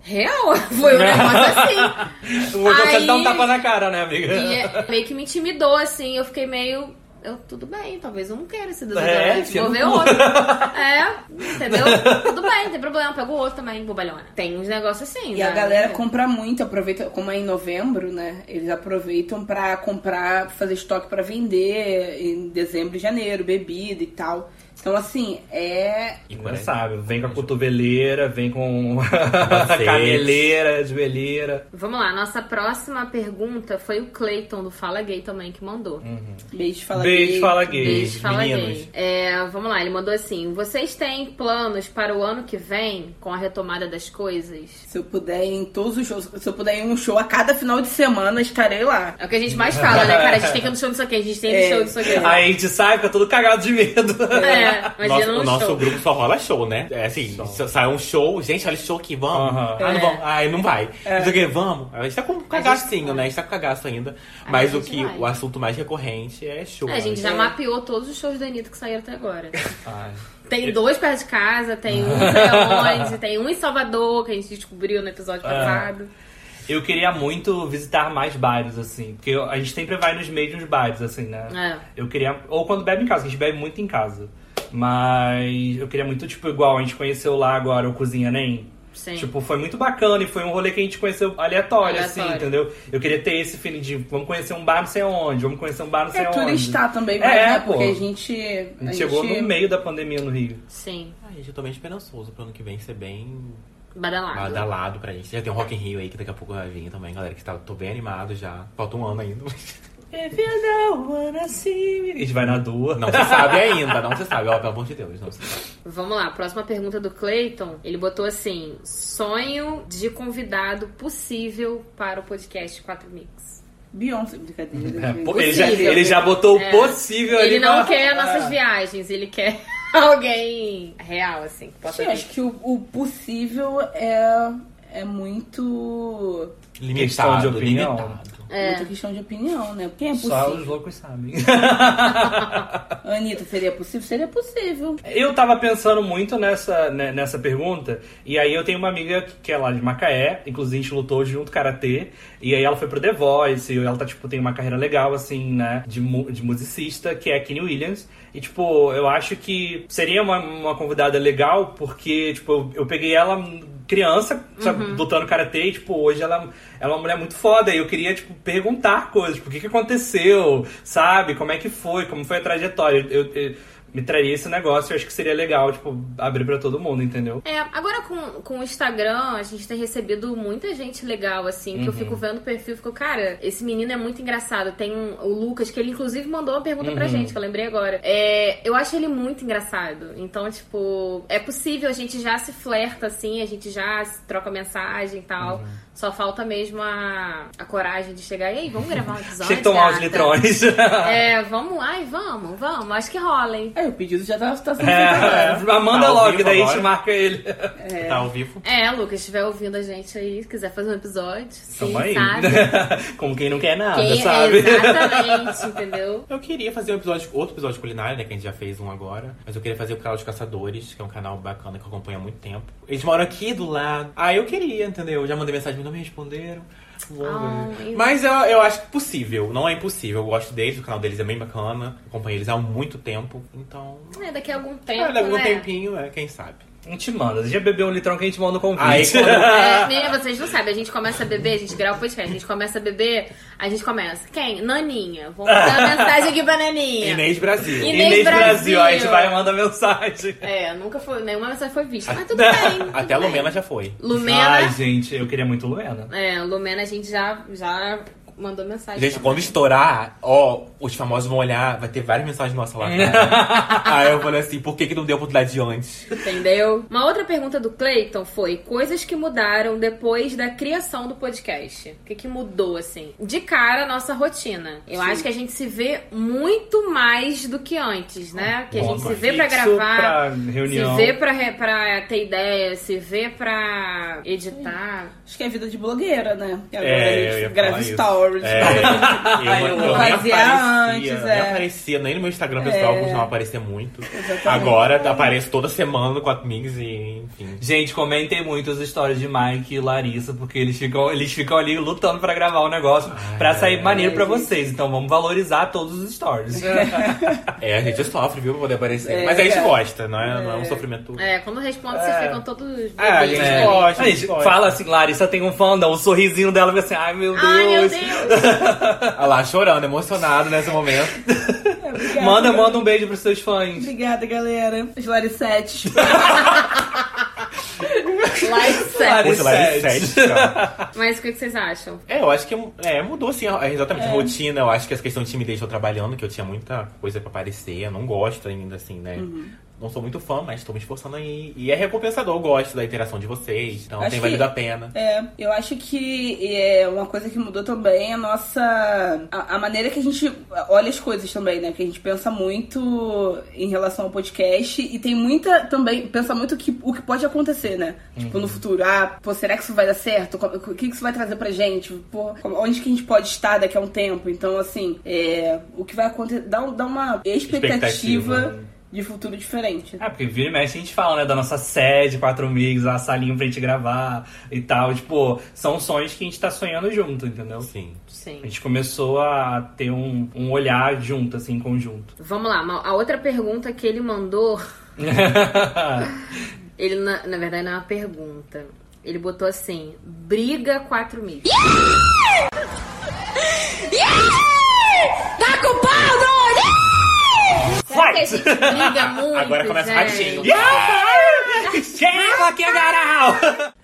Real, foi um negócio assim. O outro Aí- dá um tapa na cara, né, amiga? E é- meio que me intimidou, assim, eu fiquei meio. Eu, tudo bem, talvez eu não queira esse É, desodorante. enfia vou ver outro. É, entendeu? tudo bem, não tem problema, pega o outro também, bobalhona. Tem uns negócios assim, E né? a galera compra muito, aproveita, como é em novembro, né? Eles aproveitam pra comprar, fazer estoque pra vender em dezembro e janeiro, bebida e tal. Então, assim, é. E Não 40. sabe, vem com a cotoveleira, vem com a caneleira, joelheira. Vamos lá, nossa próxima pergunta foi o Clayton do Fala Gay também que mandou. Beijo, fala Beijo, gay. fala gay. Beijo, fala meninos. gay. É, vamos lá, ele mandou assim: vocês têm planos para o ano que vem com a retomada das coisas? Se eu puder ir em todos os shows, se eu puder ir em um show a cada final de semana, estarei lá. É o que a gente mais fala, né, cara? A gente tem que ir no show disso aqui, a gente tem que ir no É. show disso aqui. Aí a gente sai, fica todo cagado de medo. É, imagina Nosso, no o nosso show. grupo só rola show, né? É assim, se sai um show, gente, olha esse show aqui, vamos. Aham. Ah, não É. vamos. Ai, não vai. O que, vamos. A gente tá com cagacinho, né? A gente tá com cagaço ainda. A Mas o gente que vai. o assunto mais recorrente é show. É, a gente né? já mapeou todos os shows da Anitta que saíram até agora. Ai. Tem dois perto de casa, tem um sei onde, tem um em Salvador, que a gente descobriu no episódio É. passado. Eu queria muito visitar mais bares, assim. Porque a gente sempre vai nos mesmos bares, assim, né? É. Eu queria. Ou quando bebe em casa, que a gente bebe muito em casa. Mas eu queria muito, tipo, igual a gente conheceu lá agora o Cozinha Nem. Sim. Tipo, foi muito bacana e foi um rolê que a gente conheceu aleatório, assim, Aleatório. entendeu? Eu queria ter esse feeling de vamos conhecer um bar não sei onde, vamos conhecer um bar não sei É onde. turistar também, mas, É, né? pô. Porque a gente. A gente chegou no meio da pandemia no Rio. Sim. Ai, gente, eu tô bem esperançoso pro ano que vem ser bem Badalado. badalado pra gente. Já tem um Rock in Rio aí que daqui a pouco vai vir também, galera. Que tá, tô bem animado já. Falta um ano ainda. If you don't wanna see me. A gente vai na dua. Não se sabe ainda, não se sabe. Ó, pelo amor de Deus, não se sabe. Vamos lá, próxima pergunta do Clayton. Ele botou assim: sonho de convidado possível para o podcast 4 Mix. Beyoncé, brincadeira. É, ele, já, Possível. ele já botou É. o possível ali. Ele não na- quer nossas É. viagens, ele quer alguém real, assim, que possa Sim, vir. acho que o, o possível é, é muito. Questão de Limitado, opinião. limitado. É. Muita questão de opinião, né? Porque é Só os possível. loucos sabem. Anitta, seria possível? Seria possível. Eu tava pensando muito nessa, né, nessa pergunta, e aí eu tenho uma amiga que é lá de Macaé, inclusive a gente lutou junto karatê, e aí ela foi pro The Voice, e ela tá, tipo, tem uma carreira legal, assim, né, de, mu- de musicista, que é a Kenny Williams. E, tipo, eu acho que seria uma, uma convidada legal, porque, tipo, eu, eu peguei ela criança, sabe, lutando karatê, e, tipo, hoje ela, ela é uma mulher muito foda, e eu queria, tipo, perguntar coisas, tipo, o que que aconteceu, sabe, como é que foi, como foi a trajetória. Eu, eu- me traria esse negócio, eu acho que seria legal, tipo, abrir pra todo mundo, entendeu? É, agora com, com o Instagram, a gente tem recebido muita gente legal, assim, que eu fico vendo o perfil e fico, cara, esse menino é muito engraçado. Tem um- o Lucas, que ele inclusive mandou uma pergunta pra gente, que eu lembrei agora. É, eu acho ele muito engraçado. Então, tipo, é possível, a gente já se flerta, assim, a gente já se troca mensagem e tal. Só falta mesmo a, a coragem de chegar e aí, vamos gravar um episódio. Tinha que tomar os gata?" litrões. É, vamos, ai, vamos, vamos. Acho que rola, hein? É, o pedido já tá, tá sendo feito É, agora. Manda Tá logo, vivo daí a gente marca ele. Tá ao vivo? É, Lucas, se estiver ouvindo a gente aí, quiser fazer um episódio, sim, Tamo aí. sabe? Como quem não quer nada, Quem, sabe? Exatamente, entendeu? Eu queria fazer um episódio, outro episódio culinário, né? Que a gente já fez um agora. Mas eu queria fazer o canal dos Caçadores, que é um canal bacana que eu acompanho há muito tempo. Eles moram aqui do lado. Ah, eu queria, entendeu? Já mandei mensagem, mas não me responderam. Ah, Mas eu, eu acho possível, não é impossível. Eu gosto deles, o canal deles é bem bacana. Acompanho eles há muito tempo, então. É, daqui a algum tempo, É, daqui a algum né? tempinho, é, quem sabe. A gente manda. Já bebeu um litrão que a gente manda o convite. Aí, quando- É, nem vocês não sabem, a gente começa a beber, a gente grava o podcast, a gente começa a beber, a gente começa. Quem? Naninha. Vamos mandar mensagem aqui pra Naninha. Inês Brasil. Inês Inês Brasil. Brasil. Aí a gente vai e manda mensagem. É, nunca foi, nenhuma mensagem foi vista. Mas tudo bem. tudo Até a bem. Lumena já foi. Lumena. Ai, gente, eu queria muito Luena. É, Lumena a gente já, já mandou mensagem. Gente, também. quando estourar, ó, os famosos vão olhar, vai ter várias mensagens nossas lá. cara. Aí eu falei assim, por que, que não deu oportunidade de antes? Entendeu? Uma outra pergunta do Clayton foi: coisas que mudaram depois da criação do podcast. O que, que mudou, assim? De cara, a nossa rotina. Eu acho que a gente se vê muito mais do que antes, né? Que a gente se vê pra gravar. pra reunião. Se vê pra, re- pra ter ideia, se vê pra editar. Acho que é vida de blogueira, né? E agora É, a gente grava isso. Stories. É, eu, eu, nem Fazia aparecia, antes, nem é. aparecia, nem no meu Instagram pessoal, É. costumava aparecer muito. Exatamente. Agora apareço toda semana com amigos e, enfim. Gente, comentem muito as histórias de Mike e Larissa, porque eles ficam, eles ficam ali lutando pra gravar o negócio, pra sair maneiro pra vocês. Então vamos valorizar todos os stories. É, a gente sofre, viu, pra poder aparecer. É, Mas a gente gosta, não é, não é um sofrimento. É, quando responde, vocês ficam todos. É, a gente gosta. A gente gosta. fala assim, Larissa tem um fandom, o sorrisinho dela vai assim, ai meu Deus. Ai, meu Deus! Olha lá, chorando, emocionado nesse momento. Obrigada, Manda, manda um beijo pros seus fãs. Obrigada, galera. Os Laricetes. Live set. Poxa, lá é sete. sete, cara. Mas o que que vocês acham? É, eu acho que é, mudou assim, é exatamente É. a rotina. Eu acho que essa questão de timidez eu trabalhando, que eu tinha muita coisa pra aparecer. Eu não gosto ainda, assim, né? Uhum. Não sou muito fã, mas tô me esforçando aí. E é recompensador, eu gosto da interação de vocês. Então Acho tem que- valido a pena. É, eu acho que é uma coisa que mudou também a nossa. A, a maneira que a gente olha as coisas também, né? Que a gente pensa muito em relação ao podcast e tem muita também. Pensa muito que, o que pode acontecer, né? Tipo, no futuro. Ah, pô, será que isso vai dar certo? O que que isso vai trazer pra gente? Pô, onde que a gente pode estar daqui a um tempo? Então, assim, é, o que vai acontecer. Dá, dá uma expectativa. Expectativa. De futuro diferente. É, porque vira e mexe a gente fala, né, da nossa sede, quatro amigos, a salinha pra gente gravar e tal. Tipo, são sonhos que a gente tá sonhando junto, entendeu? Sim. Sim. A gente começou a ter um, um olhar junto, assim, em conjunto. Vamos lá, a outra pergunta que ele mandou. Ele, na, na verdade, não é uma pergunta. Ele botou assim: briga quatro mil. Tá culpado! Que a gente briga muito? Agora começa gente? ratinho. Chega aqui, Garal!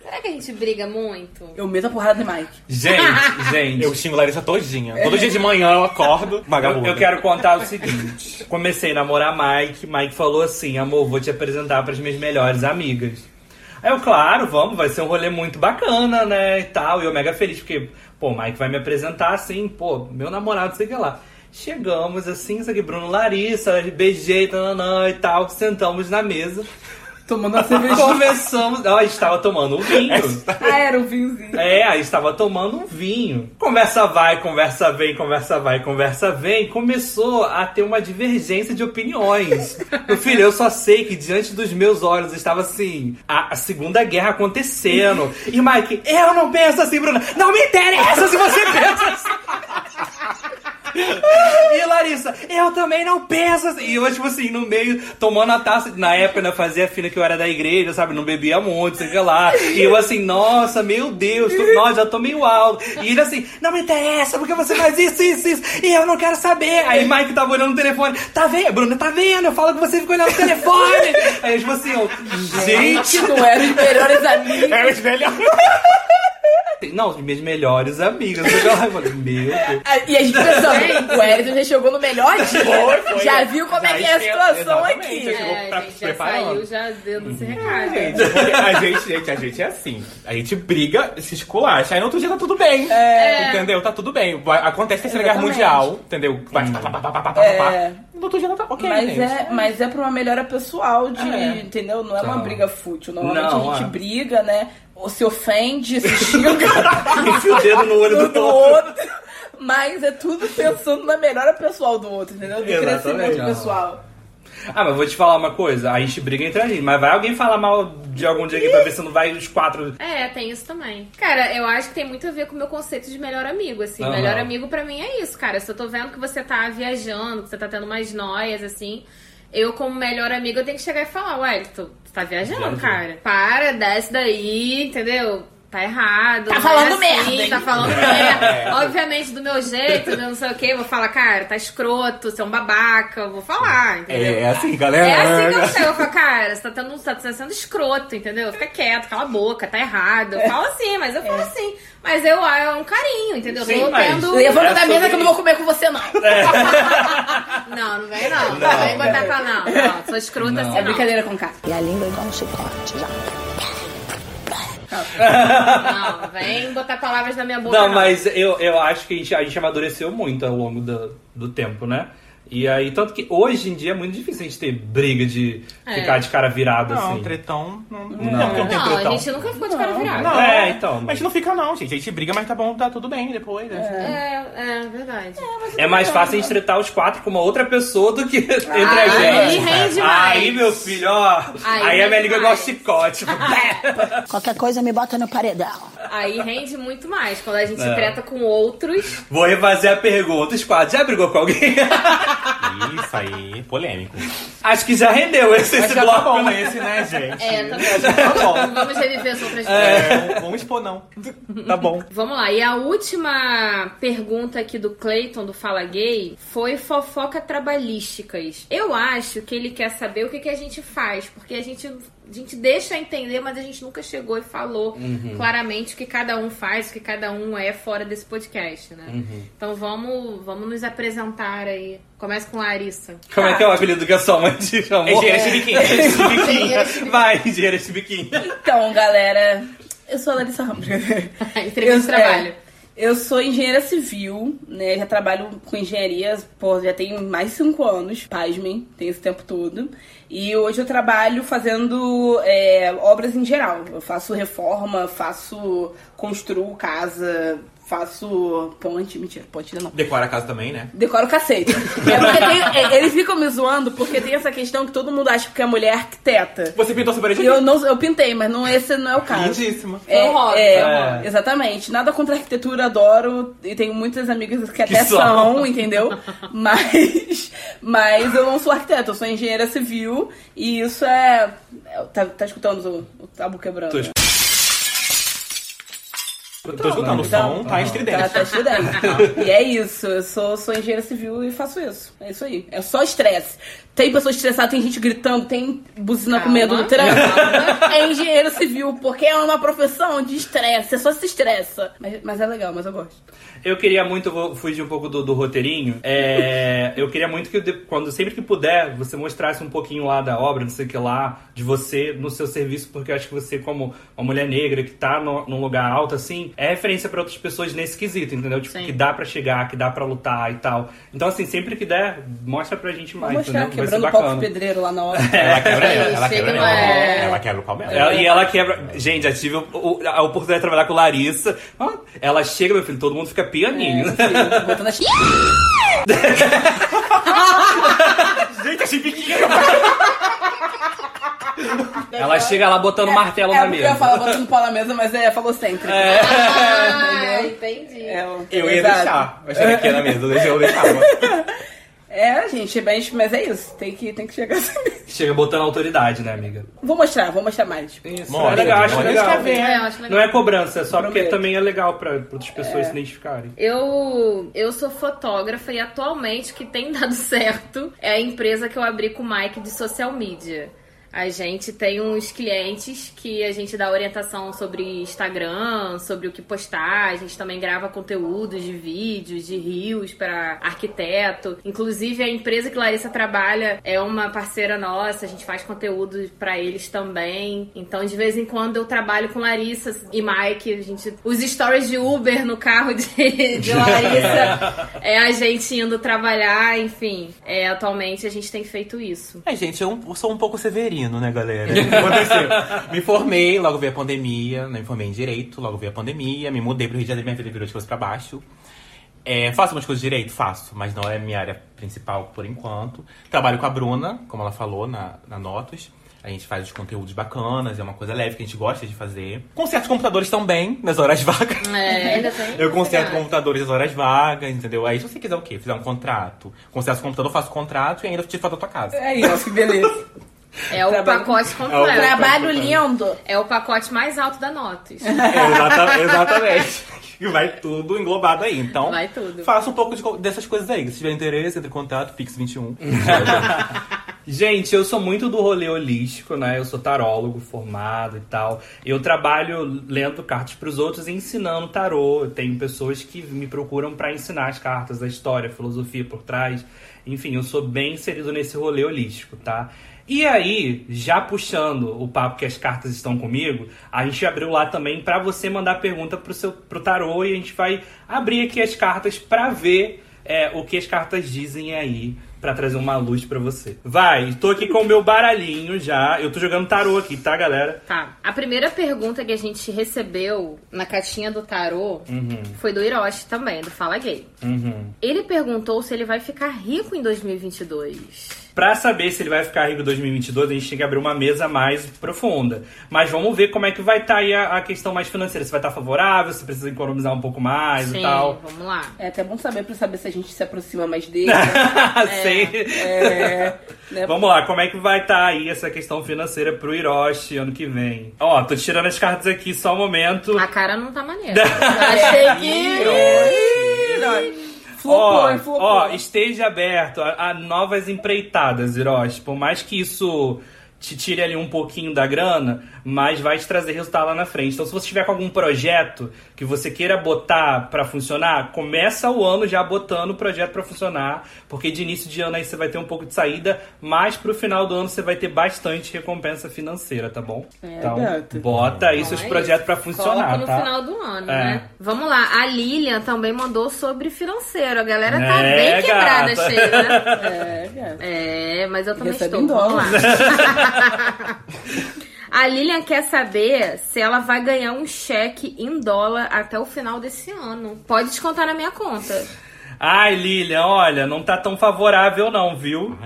Será que a gente briga muito? Eu meto a porrada de Mike. Gente, gente. Eu xingo Larissa todinha. Todo dia de manhã eu acordo, Eu, vagabundo. eu quero contar o seguinte. Comecei a namorar Mike. Mike falou assim: amor, vou te apresentar para as minhas melhores amigas. Aí eu, claro, vamos, vai ser um rolê muito bacana, né? E tal. E eu mega feliz, porque, pô, o Mike vai me apresentar assim, pô, meu namorado, sei que lá. Chegamos assim, isso aqui, Bruno Larissa, beijei, tananã, e tal, sentamos na mesa. Tomando uma cervejinha. Começamos. Ó, a gente estava tomando um vinho. ah, era um vinhozinho. É, aí estava tomando um vinho. Conversa vai, conversa vem, conversa vai, conversa vem. Começou a ter uma divergência de opiniões. Meu filho, eu só sei que diante dos meus olhos estava assim, a, a Segunda Guerra acontecendo. E Mike, eu não penso assim, Bruna. Não me interessa se você pensa assim. E Larissa, eu também não penso assim. E eu, tipo assim, no meio, tomando a taça. Na época, né, fazia fina que eu era da igreja, sabe? Não bebia muito, sei lá. E eu assim, nossa, meu Deus, tô, nossa, já tô meio alto. E ele assim, não me interessa, porque você faz isso, isso, isso. E eu não quero saber. Aí Mike tava olhando no telefone. Tá vendo, Bruna, tá vendo? Eu falo que você fica olhando no telefone. Aí eu, tipo assim, eu, gente. não eram os melhores amigos. É os melhores. Não, minhas melhores amigas. Eu falei, meu Deus. Ah, E a gente pensando, o Elton já chegou no melhor dia. Foi, foi. Já viu como é que é a situação aqui. já chegou É, pra- a gente se já preparando. saiu já dando esse recado. Gente, a gente, gente, a gente é assim. A gente briga, se esculacha. Aí no outro dia tá tudo bem. É. Entendeu? Tá tudo bem. Vai- Acontece terceira guerra mundial, entendeu? Vai pá, pá, pá, pá, pá, pá, pá, É. pá. No outro dia tá ok, Mas gente. é, mas é pra uma melhora pessoal de, É. entendeu? Não é uma Não. briga fútil. Normalmente Não, a gente é. briga, né? Ou se ofende, se xinga Enfia o dedo no olho do, do, outro. Mas é tudo pensando na melhora pessoal do outro, entendeu? Do Exatamente. crescimento pessoal. Ah, mas vou te falar uma coisa. A gente briga entre a gente. Mas vai alguém falar mal de algum dia aqui pra ver se não vai os quatro... É, tem isso também. Cara, eu acho que tem muito a ver com o meu conceito de melhor amigo, assim. Aham. Melhor amigo pra mim é isso, cara. Se eu tô vendo que você tá viajando, que você tá tendo umas noias, assim, eu, como melhor amigo, eu tenho que chegar e falar, ué, tu, tu tá viajando, Viajou. cara. Para, desce daí, entendeu? Tá errado. Tá não falando é assim, merda, hein? Tá falando merda. Obviamente, do meu jeito, eu não sei o quê. Eu vou falar, cara, tá escroto, você é um babaca. Eu vou falar, entendeu? É, é assim, galera. É assim que eu chego, eu falo, cara, você tá, tendo, você tá sendo escroto, entendeu? Fica quieto, cala a boca, tá errado. Eu falo assim, mas eu falo assim. Mas eu é um carinho, entendeu? Eu Sim, tô mas- tendo. Levanta É da mesa que eu não vou comer com você, não. Não, não vem não. Não, vem botar pra não. Não, sou escrota Não. assim, É não. brincadeira com K. E a língua é igual um chicote, já. Não, vem botar palavras na minha boca. Não, mas eu, eu acho que a gente, a gente amadureceu muito ao longo do, do tempo, né? E aí, tanto que hoje em dia é muito difícil a gente ter briga de É. ficar de cara virada, Não, assim. tretão. Não, não, Não. tem- não tem Não, a tretão. gente nunca ficou de cara virada. Não, É, então, A gente não fica, não, gente. A gente briga, mas tá bom, tá tudo bem depois. né? É, é verdade. É mais fácil a gente tretar os quatro com uma outra pessoa do que entre a aí gente. rende mais. Aí, meu filho, ó. Aí Aí, a minha rende língua é igual chicote. Tipo, Qualquer coisa me bota no paredão. Aí rende muito mais. Quando a gente É. treta com outros. Vou refazer a pergunta. Os quatro já brigou com alguém? Isso aí, polêmico. Acho que já rendeu esse, esse já bloco. tá bom né? esse, né, gente? É, tá Tá bom. vamos reviver as outras É, vamos- vamos expor, não. Tá bom. Vamos lá, e a última pergunta aqui do Clayton, do Fala Gay, foi fofoca trabalhísticas. Eu acho que ele quer saber o que, que a gente faz, porque a gente, a gente deixa entender, mas a gente nunca chegou e falou claramente o que cada um faz, o que cada um é fora desse podcast, né? Então vamos, vamos nos apresentar aí. Começa com Larissa. Como é que é o apelido que a sua mãe te chamou? Engenheira Chibiquinha. Chibiquinha. Vai, engenheira Chibiquinha. Então, galera, eu sou a Larissa Ramos. Entrevista de Eu- trabalho. é, eu sou engenheira civil, né? Já trabalho com engenharia, pô, já tenho mais de cinco anos, pasmem, tem esse tempo todo. E hoje eu trabalho fazendo é, obras em geral. Eu faço reforma, faço, construo casa, faço ponte, mentira, ponte não. Decora a casa também, né? Decora o cacete. É porque tem- é, eles ficam me zoando porque tem essa questão que todo mundo acha que é mulher arquiteta. Você pintou essa parede eu, não, eu pintei, mas não, esse não é o caso. Lindíssima. É, é, foi rosa. exatamente. Nada contra a arquitetura, adoro. E tenho muitas amigas que até são. são, entendeu? Mas, mas eu não sou arquiteta, eu sou engenheira civil. E isso é. é- Tá, tá escutando o, o tabu quebrando? Tô né? Eu tô escutando, o som tá estridente. Tá, tá estudando. e é isso, eu sou, sou engenheira civil e faço isso. É isso aí. É só estresse. Tem pessoas estressadas, tem gente gritando, tem buzina com Calma. medo do trânsito. É engenheiro civil, porque é uma profissão de estresse. Você só se estressa. Mas, mas é legal, mas eu gosto. Eu queria muito, vou fugir um pouco do, do roteirinho. É, eu queria muito que, quando sempre que puder, você mostrasse um pouquinho lá da obra, não sei o que lá, de você no seu serviço, porque eu acho que você, como uma mulher negra que tá no, num lugar alto, assim, é referência pra outras pessoas nesse quesito, entendeu? Tipo, Sim. que dá pra chegar, que dá pra lutar e tal. Então, assim, sempre que der, mostra pra gente mais, entendeu? Ser quebrando o pau com bacana. pedreiro lá na hora. Ela quebra mesmo, ela Chega quebra mesmo. mais- Ela quebra o pau mesmo. Ela- e ela quebra. Gente, já tive o- o- a oportunidade de trabalhar com Larissa. Ah, Ela chega, meu filho, todo mundo fica pianinho. É, Botando as... Gente, a chibiquinha. Ela chega lá botando martelo é, na mesa. eu ia falar botando pau na mesa, mas é falocêntrico. Ah, entendi. É, Eu ia exato. deixar. Eu cheguei aqui na mesa, eu deixava. É, gente, mas, mas é isso. Tem que, tem que chegar assim. Chega botando autoridade, né, amiga? Vou mostrar, vou mostrar mais. Isso, Mostra, é legal, acho legal. Ver? É, acho legal. Não é cobrança, é só porque Prometo. também é legal pra outras pessoas se identificarem. Eu, eu sou fotógrafa e atualmente o que tem dado certo é a empresa que eu abri com o Mike de social media. A gente tem uns clientes que a gente dá orientação sobre Instagram, sobre o que postar. A gente também grava conteúdos de vídeos, de rios para arquiteto. Inclusive, a empresa que Larissa trabalha é uma parceira nossa. A gente faz conteúdo para eles também. Então, de vez em quando, eu trabalho com Larissa e Mike. A gente, os stories de Uber no carro de, de Larissa é a gente indo trabalhar. Enfim, é, atualmente a gente tem feito isso. É, gente, eu, eu sou um pouco severino, né, galera? O que aconteceu? me formei, logo veio a pandemia, né? Me formei em Direito, logo veio a pandemia, me mudei pro Rio de Janeiro, minha vida virou de coisa pra baixo. É, faço umas coisas direito? Faço, mas não é minha área principal por enquanto. Trabalho com a Bruna, como ela falou na, na Notas. A gente faz os conteúdos bacanas, é uma coisa leve que a gente gosta de fazer. Conserto computadores também, nas horas vagas. É, ainda tem. Eu conserto Legal. computadores nas horas vagas, entendeu? Aí se você quiser o quê? Fizer um contrato. Conserto o computador, faço contrato e ainda tiro foto da tua casa. Aí, ó, que beleza. É o Trabalho- pacote É o completo. Trabalho lindo. É o pacote mais alto da Notas. Exata- exatamente. E vai tudo englobado aí. Então, Vai tudo. faça um pouco de dessas coisas aí. Se tiver interesse, entre em contato, Pix21. Gente, eu sou muito do rolê holístico, né? Eu sou tarólogo formado e tal. Eu trabalho lendo cartas pros outros e ensinando tarô. Eu tenho pessoas que me procuram pra ensinar as cartas, a história, a filosofia por trás. Enfim, eu sou bem inserido nesse rolê holístico, tá? E aí, já puxando o papo que as cartas estão comigo, a gente abriu lá também pra você mandar pergunta pro seu pro tarô e a gente vai abrir aqui as cartas pra ver é, o que as cartas dizem aí pra trazer uma luz pra você. Vai, tô aqui com o meu baralhinho já. Eu tô jogando tarô aqui, tá, galera? Tá. A primeira pergunta que a gente recebeu na caixinha do tarô foi do Hiroshi também, do Fala Gay. Uhum. Ele perguntou se ele vai ficar rico em 2022. Pra saber se ele vai ficar rico em 2022, a gente tem que abrir uma mesa mais profunda. Mas vamos ver como é que vai estar aí a, a questão mais financeira. Se vai estar favorável, se precisa economizar um pouco mais Sim, e tal. vamos lá. É até bom saber pra saber se a gente se aproxima mais dele. Sim. é, né? Vamos lá, como é que vai estar aí essa questão financeira pro Hiroshi ano que vem? Ó, tô tirando as cartas aqui só um momento. A cara não tá maneira. Achei que. Flopou, Ó, flopou. ó, esteja aberto a, a novas empreitadas, Hiroshi. Por mais que isso te tire ali um pouquinho da grana, mas vai te trazer resultado lá na frente. Então, se você tiver com algum projeto que você queira botar pra funcionar, começa o ano já botando o projeto pra funcionar, porque de início de ano aí você vai ter um pouco de saída, mas pro final do ano você vai ter bastante recompensa financeira, tá bom? É, então, gato. bota aí Bom, seus é projetos pra funcionar, Coloca no tá? final do ano, É. né? Vamos lá. A Lilian também mandou sobre financeiro. A galera tá É, bem quebrada, gata. cheia, né? É, gato. É, mas eu também Recebe estou. Vamos lá. A Lilian quer saber se ela vai ganhar um cheque em dólar até o final desse ano. Pode descontar na minha conta. Ai, Lilian, olha, não tá tão favorável não, viu?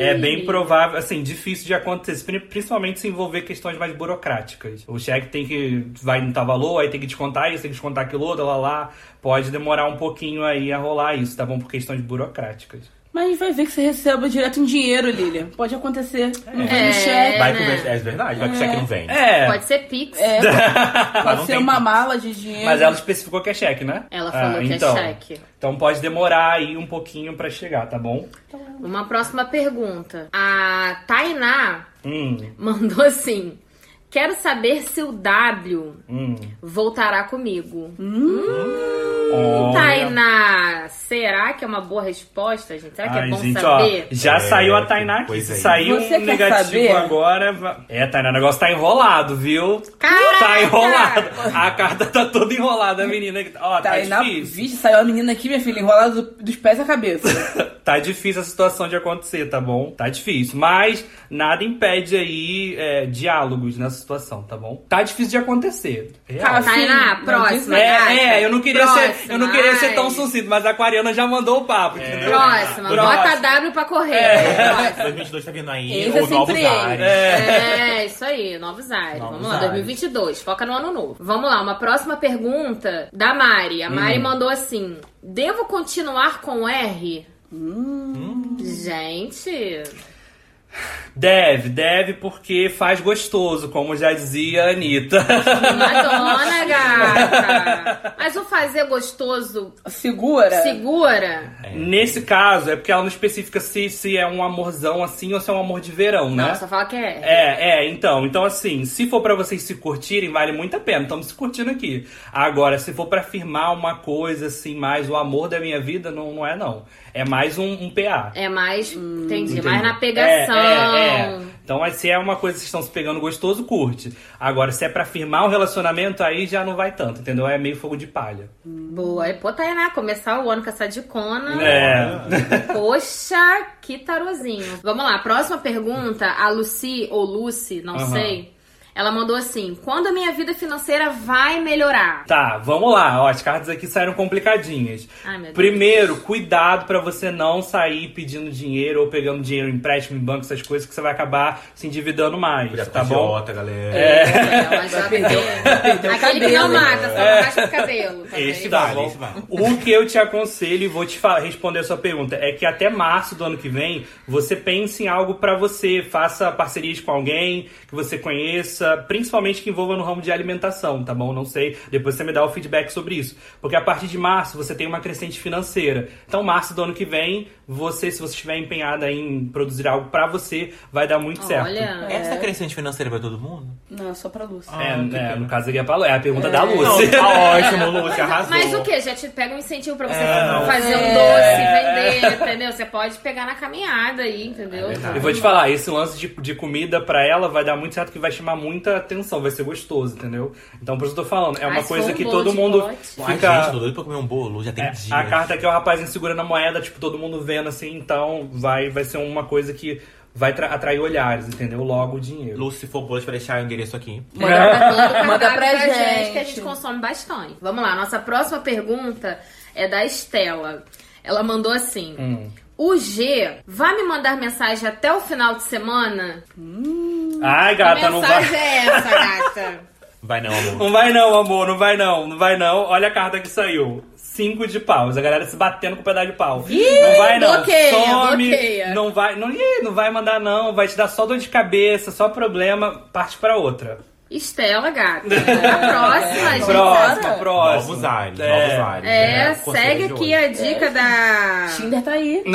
É bem provável, assim, difícil de acontecer, pri- principalmente se envolver questões mais burocráticas. O cheque tem que, vai não tá valor, aí tem que descontar isso, tem que descontar aquilo outro, lá lá. Pode demorar um pouquinho aí a rolar isso, tá bom? Por questões burocráticas. Mas vai ver que você receba direto em dinheiro, Lilian. Pode acontecer. Não vem É. no cheque. Vai né? com é verdade, vai que o cheque não vem. É, Pode ser Pix. É, pode ser uma Pix. mala de dinheiro. mas ela especificou que é cheque, né? Ela falou Ah, que então. é cheque. Então pode demorar aí um pouquinho pra chegar, tá bom? Uma próxima pergunta. A Tainá Hum, mandou assim: Quero saber se o W hum. voltará comigo. Olha. Tainá, será que é uma boa resposta, gente? Será que é Ai, bom gente, saber? ó, já É, saiu a Tainá aqui. é. saiu Você um quer negativo saber? agora. É, Tainá, o negócio tá enrolado, viu? Caraca! Tá enrolado. A carta tá toda enrolada, menina. Ó, tá, Tá aí na difícil. vídeo, saiu a menina aqui, minha filha, enrolada do- dos pés à cabeça. Tá difícil a situação de acontecer, tá bom? Tá difícil. Mas nada impede aí é, diálogos nessa situação, tá bom? Tá difícil de acontecer. Real. Tá, Tainá, Sim, próxima. É, é, eu não queria ser, eu não queria ser tão Próxima, sucinto, mas a Aquariana já mandou o papo, entendeu? Próxima, bota a W pra correr. Próxima. 2022 tá vindo aí, é ou novos ares. É, isso aí, novos ares. Novos Vamos lá, ares. 2022. Foca no ano novo. Vamos lá, uma próxima pergunta da Mari. A Mari mandou assim: Devo continuar com R? Gente. Deve, deve, porque faz gostoso, como já dizia a Anitta. Madonna, gata. Mas o fazer gostoso Segura. segura? Nesse caso, é porque ela não especifica se, se é um amorzão assim ou se é um amor de verão, né? Não, só fala que é. É, é, então. Então, assim, se for pra vocês se curtirem, vale muito a pena. Estamos se curtindo aqui. Agora, se for pra afirmar uma coisa, assim, mais o amor da minha vida, não, não é, não. É mais um, um PA. É mais, entendi, Entendeu? mais na pegação. É, é, é. Então, aí, se é uma coisa que vocês estão se pegando gostoso, curte. Agora, se é pra firmar um relacionamento, aí já não vai tanto, entendeu? É meio fogo de palha. Boa. E pô, Tainá, começar o ano com essa dicona. É. Poxa, que tarozinho. Vamos lá, próxima pergunta. A Lucy, ou Lucy, não Aham. sei. Ela mandou assim: quando a minha vida financeira vai melhorar? Tá, vamos lá. Ó, as cartas aqui saíram complicadinhas. Ai, meu Deus. Primeiro, cuidado pra você não sair pedindo dinheiro ou pegando dinheiro em empréstimo em banco, essas coisas que você vai acabar se endividando mais, Cuidado tá bom? idiota, galera. Ela já perdeu- Aquele que não cabelo, mata, só não raspa o cabelo. tá Esse vendo? Tá esse vale. O que eu te aconselho e vou te responder a sua pergunta é que até março do ano que vem você pense em algo pra você, faça parcerias com alguém que você conheça, principalmente que envolva no ramo de alimentação, tá bom? Não sei, depois você me dá o feedback sobre isso, porque a partir de março você tem uma crescente financeira. Então março do ano que vem, você se você estiver empenhada em produzir algo pra você, vai dar muito certo. Olha. Essa crescente financeira pra todo mundo? Não, só pra Lúcia. É, Ah, que é, no caso aqui é, pra, Lu- é a pergunta da Não, Lúcia. tá ótimo, Lúcia, arrasou. Mas o que? Já te pega um incentivo pra você É, não. fazer um doce, vender, entendeu? Você pode pegar na caminhada aí, entendeu? É verdade. Eu vou te falar, esse lance de, de comida pra ela vai dar muito certo, que vai chamar muita atenção, vai ser gostoso, entendeu? Então por isso eu tô falando, é Ai, uma se coisa um que todo mundo pote. Ai, fica... gente, tô doido pra comer um bolo, já tem É, dias. a carta aqui é o rapazinho segurando a moeda, tipo, todo mundo vendo assim, então vai, vai ser uma coisa que vai tra- atrair olhares, entendeu? Logo o dinheiro. Lúcia, se for bolos, pra deixar o endereço aqui. Manda, manda, Manda pra pra gente. gente. que a gente consome bastante. Vamos lá, nossa próxima pergunta é da Estela. Ela mandou assim: Hum. O G vai me mandar mensagem até o final de semana? Ai, Que gata, não vai... mensagem é essa, gata? Vai não, amor. Não vai não, amor, não vai não, não vai não. Olha a carta que saiu. Cinco de paus, a galera se batendo com o pedaço de pau. não vai não, bloqueia, some, bloqueia. não vai, não, ih, não vai mandar não, vai te dar só dor de cabeça, só problema, parte pra outra. Estela, gata. A próxima, gente. Próxima, próxima. Novos ares, É. novos ares. É, né? Conselho segue aqui a dica da. Tinder tá aí.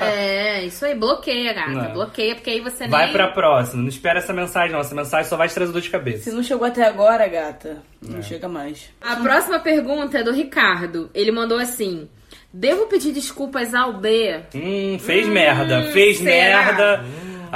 É, isso aí, bloqueia, gata. Não. Bloqueia, porque aí você Vai nem. pra próxima, não espera essa mensagem não, essa mensagem só vai te trazer dor de cabeça. Se não chegou até agora, gata, não chega mais. A próxima pergunta é do Ricardo. Ele mandou assim: Devo pedir desculpas ao B? Hum, fez merda, fez será? merda.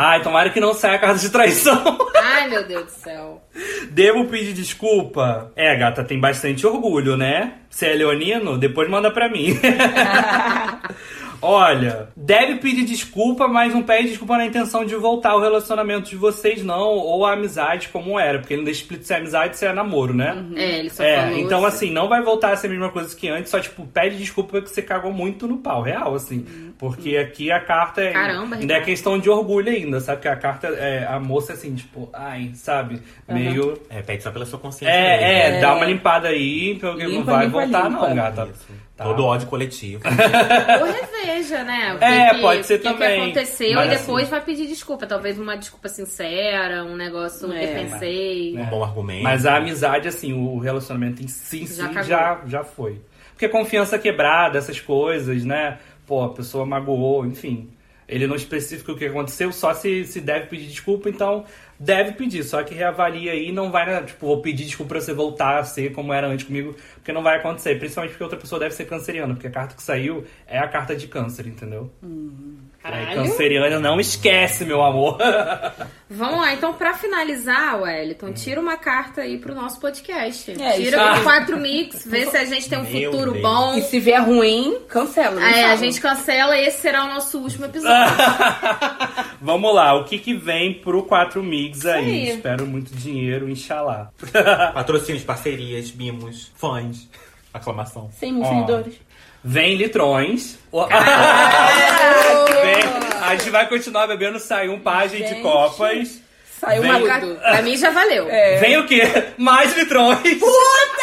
Ai, tomara que não saia a carta de traição. Ai, meu Deus do céu. Devo pedir desculpa? É, gata, tem bastante orgulho, né? Você é leonino? Depois manda pra mim. Olha, deve pedir desculpa, mas não pede desculpa na intenção de voltar ao relacionamento de vocês, não. Ou a amizade como era. Porque ele não deixa explícito se é amizade se é namoro, né? É, ele só É, falou. então assim, não vai voltar a ser a mesma coisa que antes, só tipo, pede desculpa porque você cagou muito no pau, real, assim. Porque aqui a carta é. Caramba, ainda é questão de orgulho ainda, sabe? Que a carta, é, a moça assim, tipo, ai, sabe? Meio. É, pede só pela sua consciência. É, é, dá uma limpada aí, porque não Limpa, vai limpa, voltar, limpa. não, gata. Isso. Tá. Todo ódio coletivo. Ou reveja, né? O que É, que- pode ser o que também. que aconteceu Mas e depois assim- vai pedir desculpa. Talvez uma desculpa sincera, um negócio É. que pensei. um bom argumento. Mas a amizade, assim, o relacionamento em si, Já já, já foi. Porque confiança quebrada, essas coisas, né? Pô, a pessoa magoou, enfim. Ele não especifica o que aconteceu, só se, se deve pedir desculpa, então deve pedir. Só que reavalia aí, não vai, né, tipo, vou pedir desculpa pra você voltar a ser como era antes comigo, porque não vai acontecer. Principalmente porque outra pessoa deve ser canceriana, porque a carta que saiu é a carta de câncer, entendeu? Aí, Caralho. canceriana não esquece, meu amor. Vamos lá, então pra finalizar, Wellington, tira uma carta aí pro nosso podcast. É, tira pro 4 Mix, vê se a gente tem um Meu futuro Deus. bom. E se vier ruim, cancela. É, a fala. gente cancela e esse será o nosso último episódio. Vamos lá, o que que vem pro 4 Mix aí? aí. Espero muito dinheiro, inshallah. Patrocínios, parcerias, mimos, fãs. Aclamação. 100 mil Ó. seguidores. Vem litrões. Vem- a gente vai continuar bebendo sai um página de copas. Saiu Vem- uma. Pra mim já valeu. Vem o quê? Mais litrões. Puta!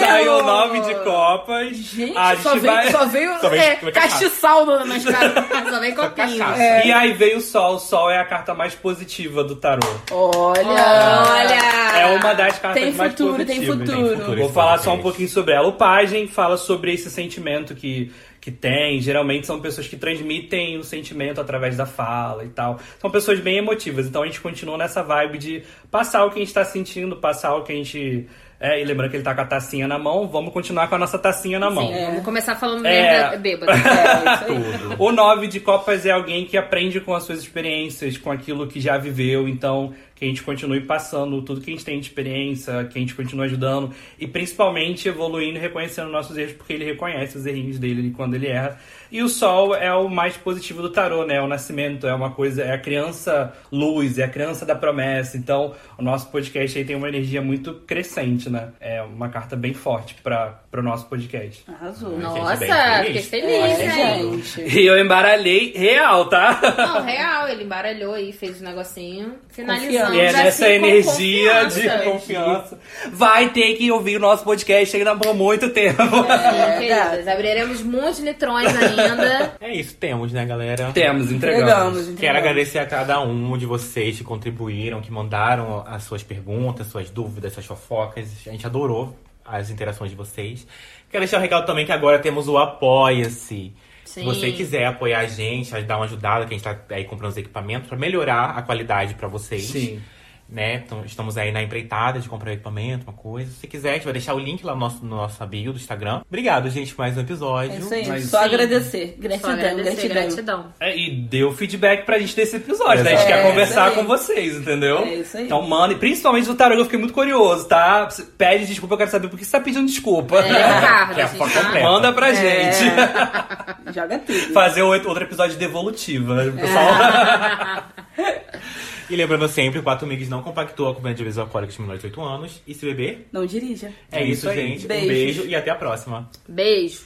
Saiu o nome de copas. Gente, a gente só, veio, vai... só veio Só veio- é, veio castiçal na- nas caras. Só vem copinho. cachaça. E aí veio o sol. O sol é a carta mais positiva do tarô. Olha! Olha! É uma das cartas Tem mais futuro, tem positivas. futuro. futuro. Vou falar só um pouquinho sobre ela. O Pajem fala sobre esse sentimento que, que tem. Geralmente são pessoas que transmitem o sentimento através da fala e tal. São pessoas bem emotivas. Então a gente continua nessa vibe de passar o que a gente tá sentindo, passar o que a gente. É, e lembrando que ele tá com a tacinha na mão, vamos continuar com a nossa tacinha na mão. Sim, vamos começar falando É. merda bêbada. É, isso aí. O nove de copas é alguém que aprende com as suas experiências, com aquilo que já viveu, então que a gente continue passando tudo que a gente tem de experiência, que a gente continue ajudando e principalmente evoluindo e reconhecendo nossos erros, porque ele reconhece os errinhos dele quando ele erra. E o sol é o mais positivo do tarô, né? O nascimento é uma coisa, é a criança luz, é a criança da promessa. Então, o nosso podcast aí tem uma energia muito crescente, né? É uma carta bem forte para o nosso podcast. Arrasou. Nossa, feliz. fiquei feliz, É, gente. E eu embaralhei real, tá? Não, real, ele embaralhou aí, fez o negocinho. Finalizando. E é nessa energia confiança. de confiança. Vai ter que ouvir o nosso podcast ainda por muito tempo. É, queridas, abriremos muitos litrões ainda. É isso, temos, né, galera? Temos, entregamos. Entregamos, entregamos. Quero agradecer a cada um de vocês que contribuíram, que mandaram as suas perguntas, suas dúvidas, suas fofocas. A gente adorou as interações de vocês. Quero deixar o recado também que agora temos o Apoia-se. Se você quiser apoiar a gente, dar uma ajudada, que a gente tá aí comprando os equipamentos para melhorar a qualidade para vocês. Sim. Né? Então, estamos aí na empreitada de comprar equipamento, uma coisa. Se quiser, a gente vai deixar o link lá no nosso, no nosso bio do Instagram. Obrigado, gente, por mais um episódio. É isso aí. Mas- Só agradecer. Só Gratidão, agradecer, gratidão. gratidão. É, e deu feedback pra gente desse episódio, né? A gente É, quer isso conversar com vocês, entendeu? É isso aí. Então, manda, e principalmente do tarô, eu fiquei muito curioso, tá? Pede desculpa, eu quero saber por que você tá pedindo desculpa. É, Ricardo, Que é a foto tá... Manda pra É. gente. Joga tudo. Fazer outro outro episódio de devolutiva, né? Pessoal. E lembrando sempre, o Quatro Amigos não compactou a companhia de beberes alcoólicos de menores de 18 anos. E se beber, Não dirija. é, É isso, isso aí. gente. Um Beijo. beijo e até a próxima. Beijo.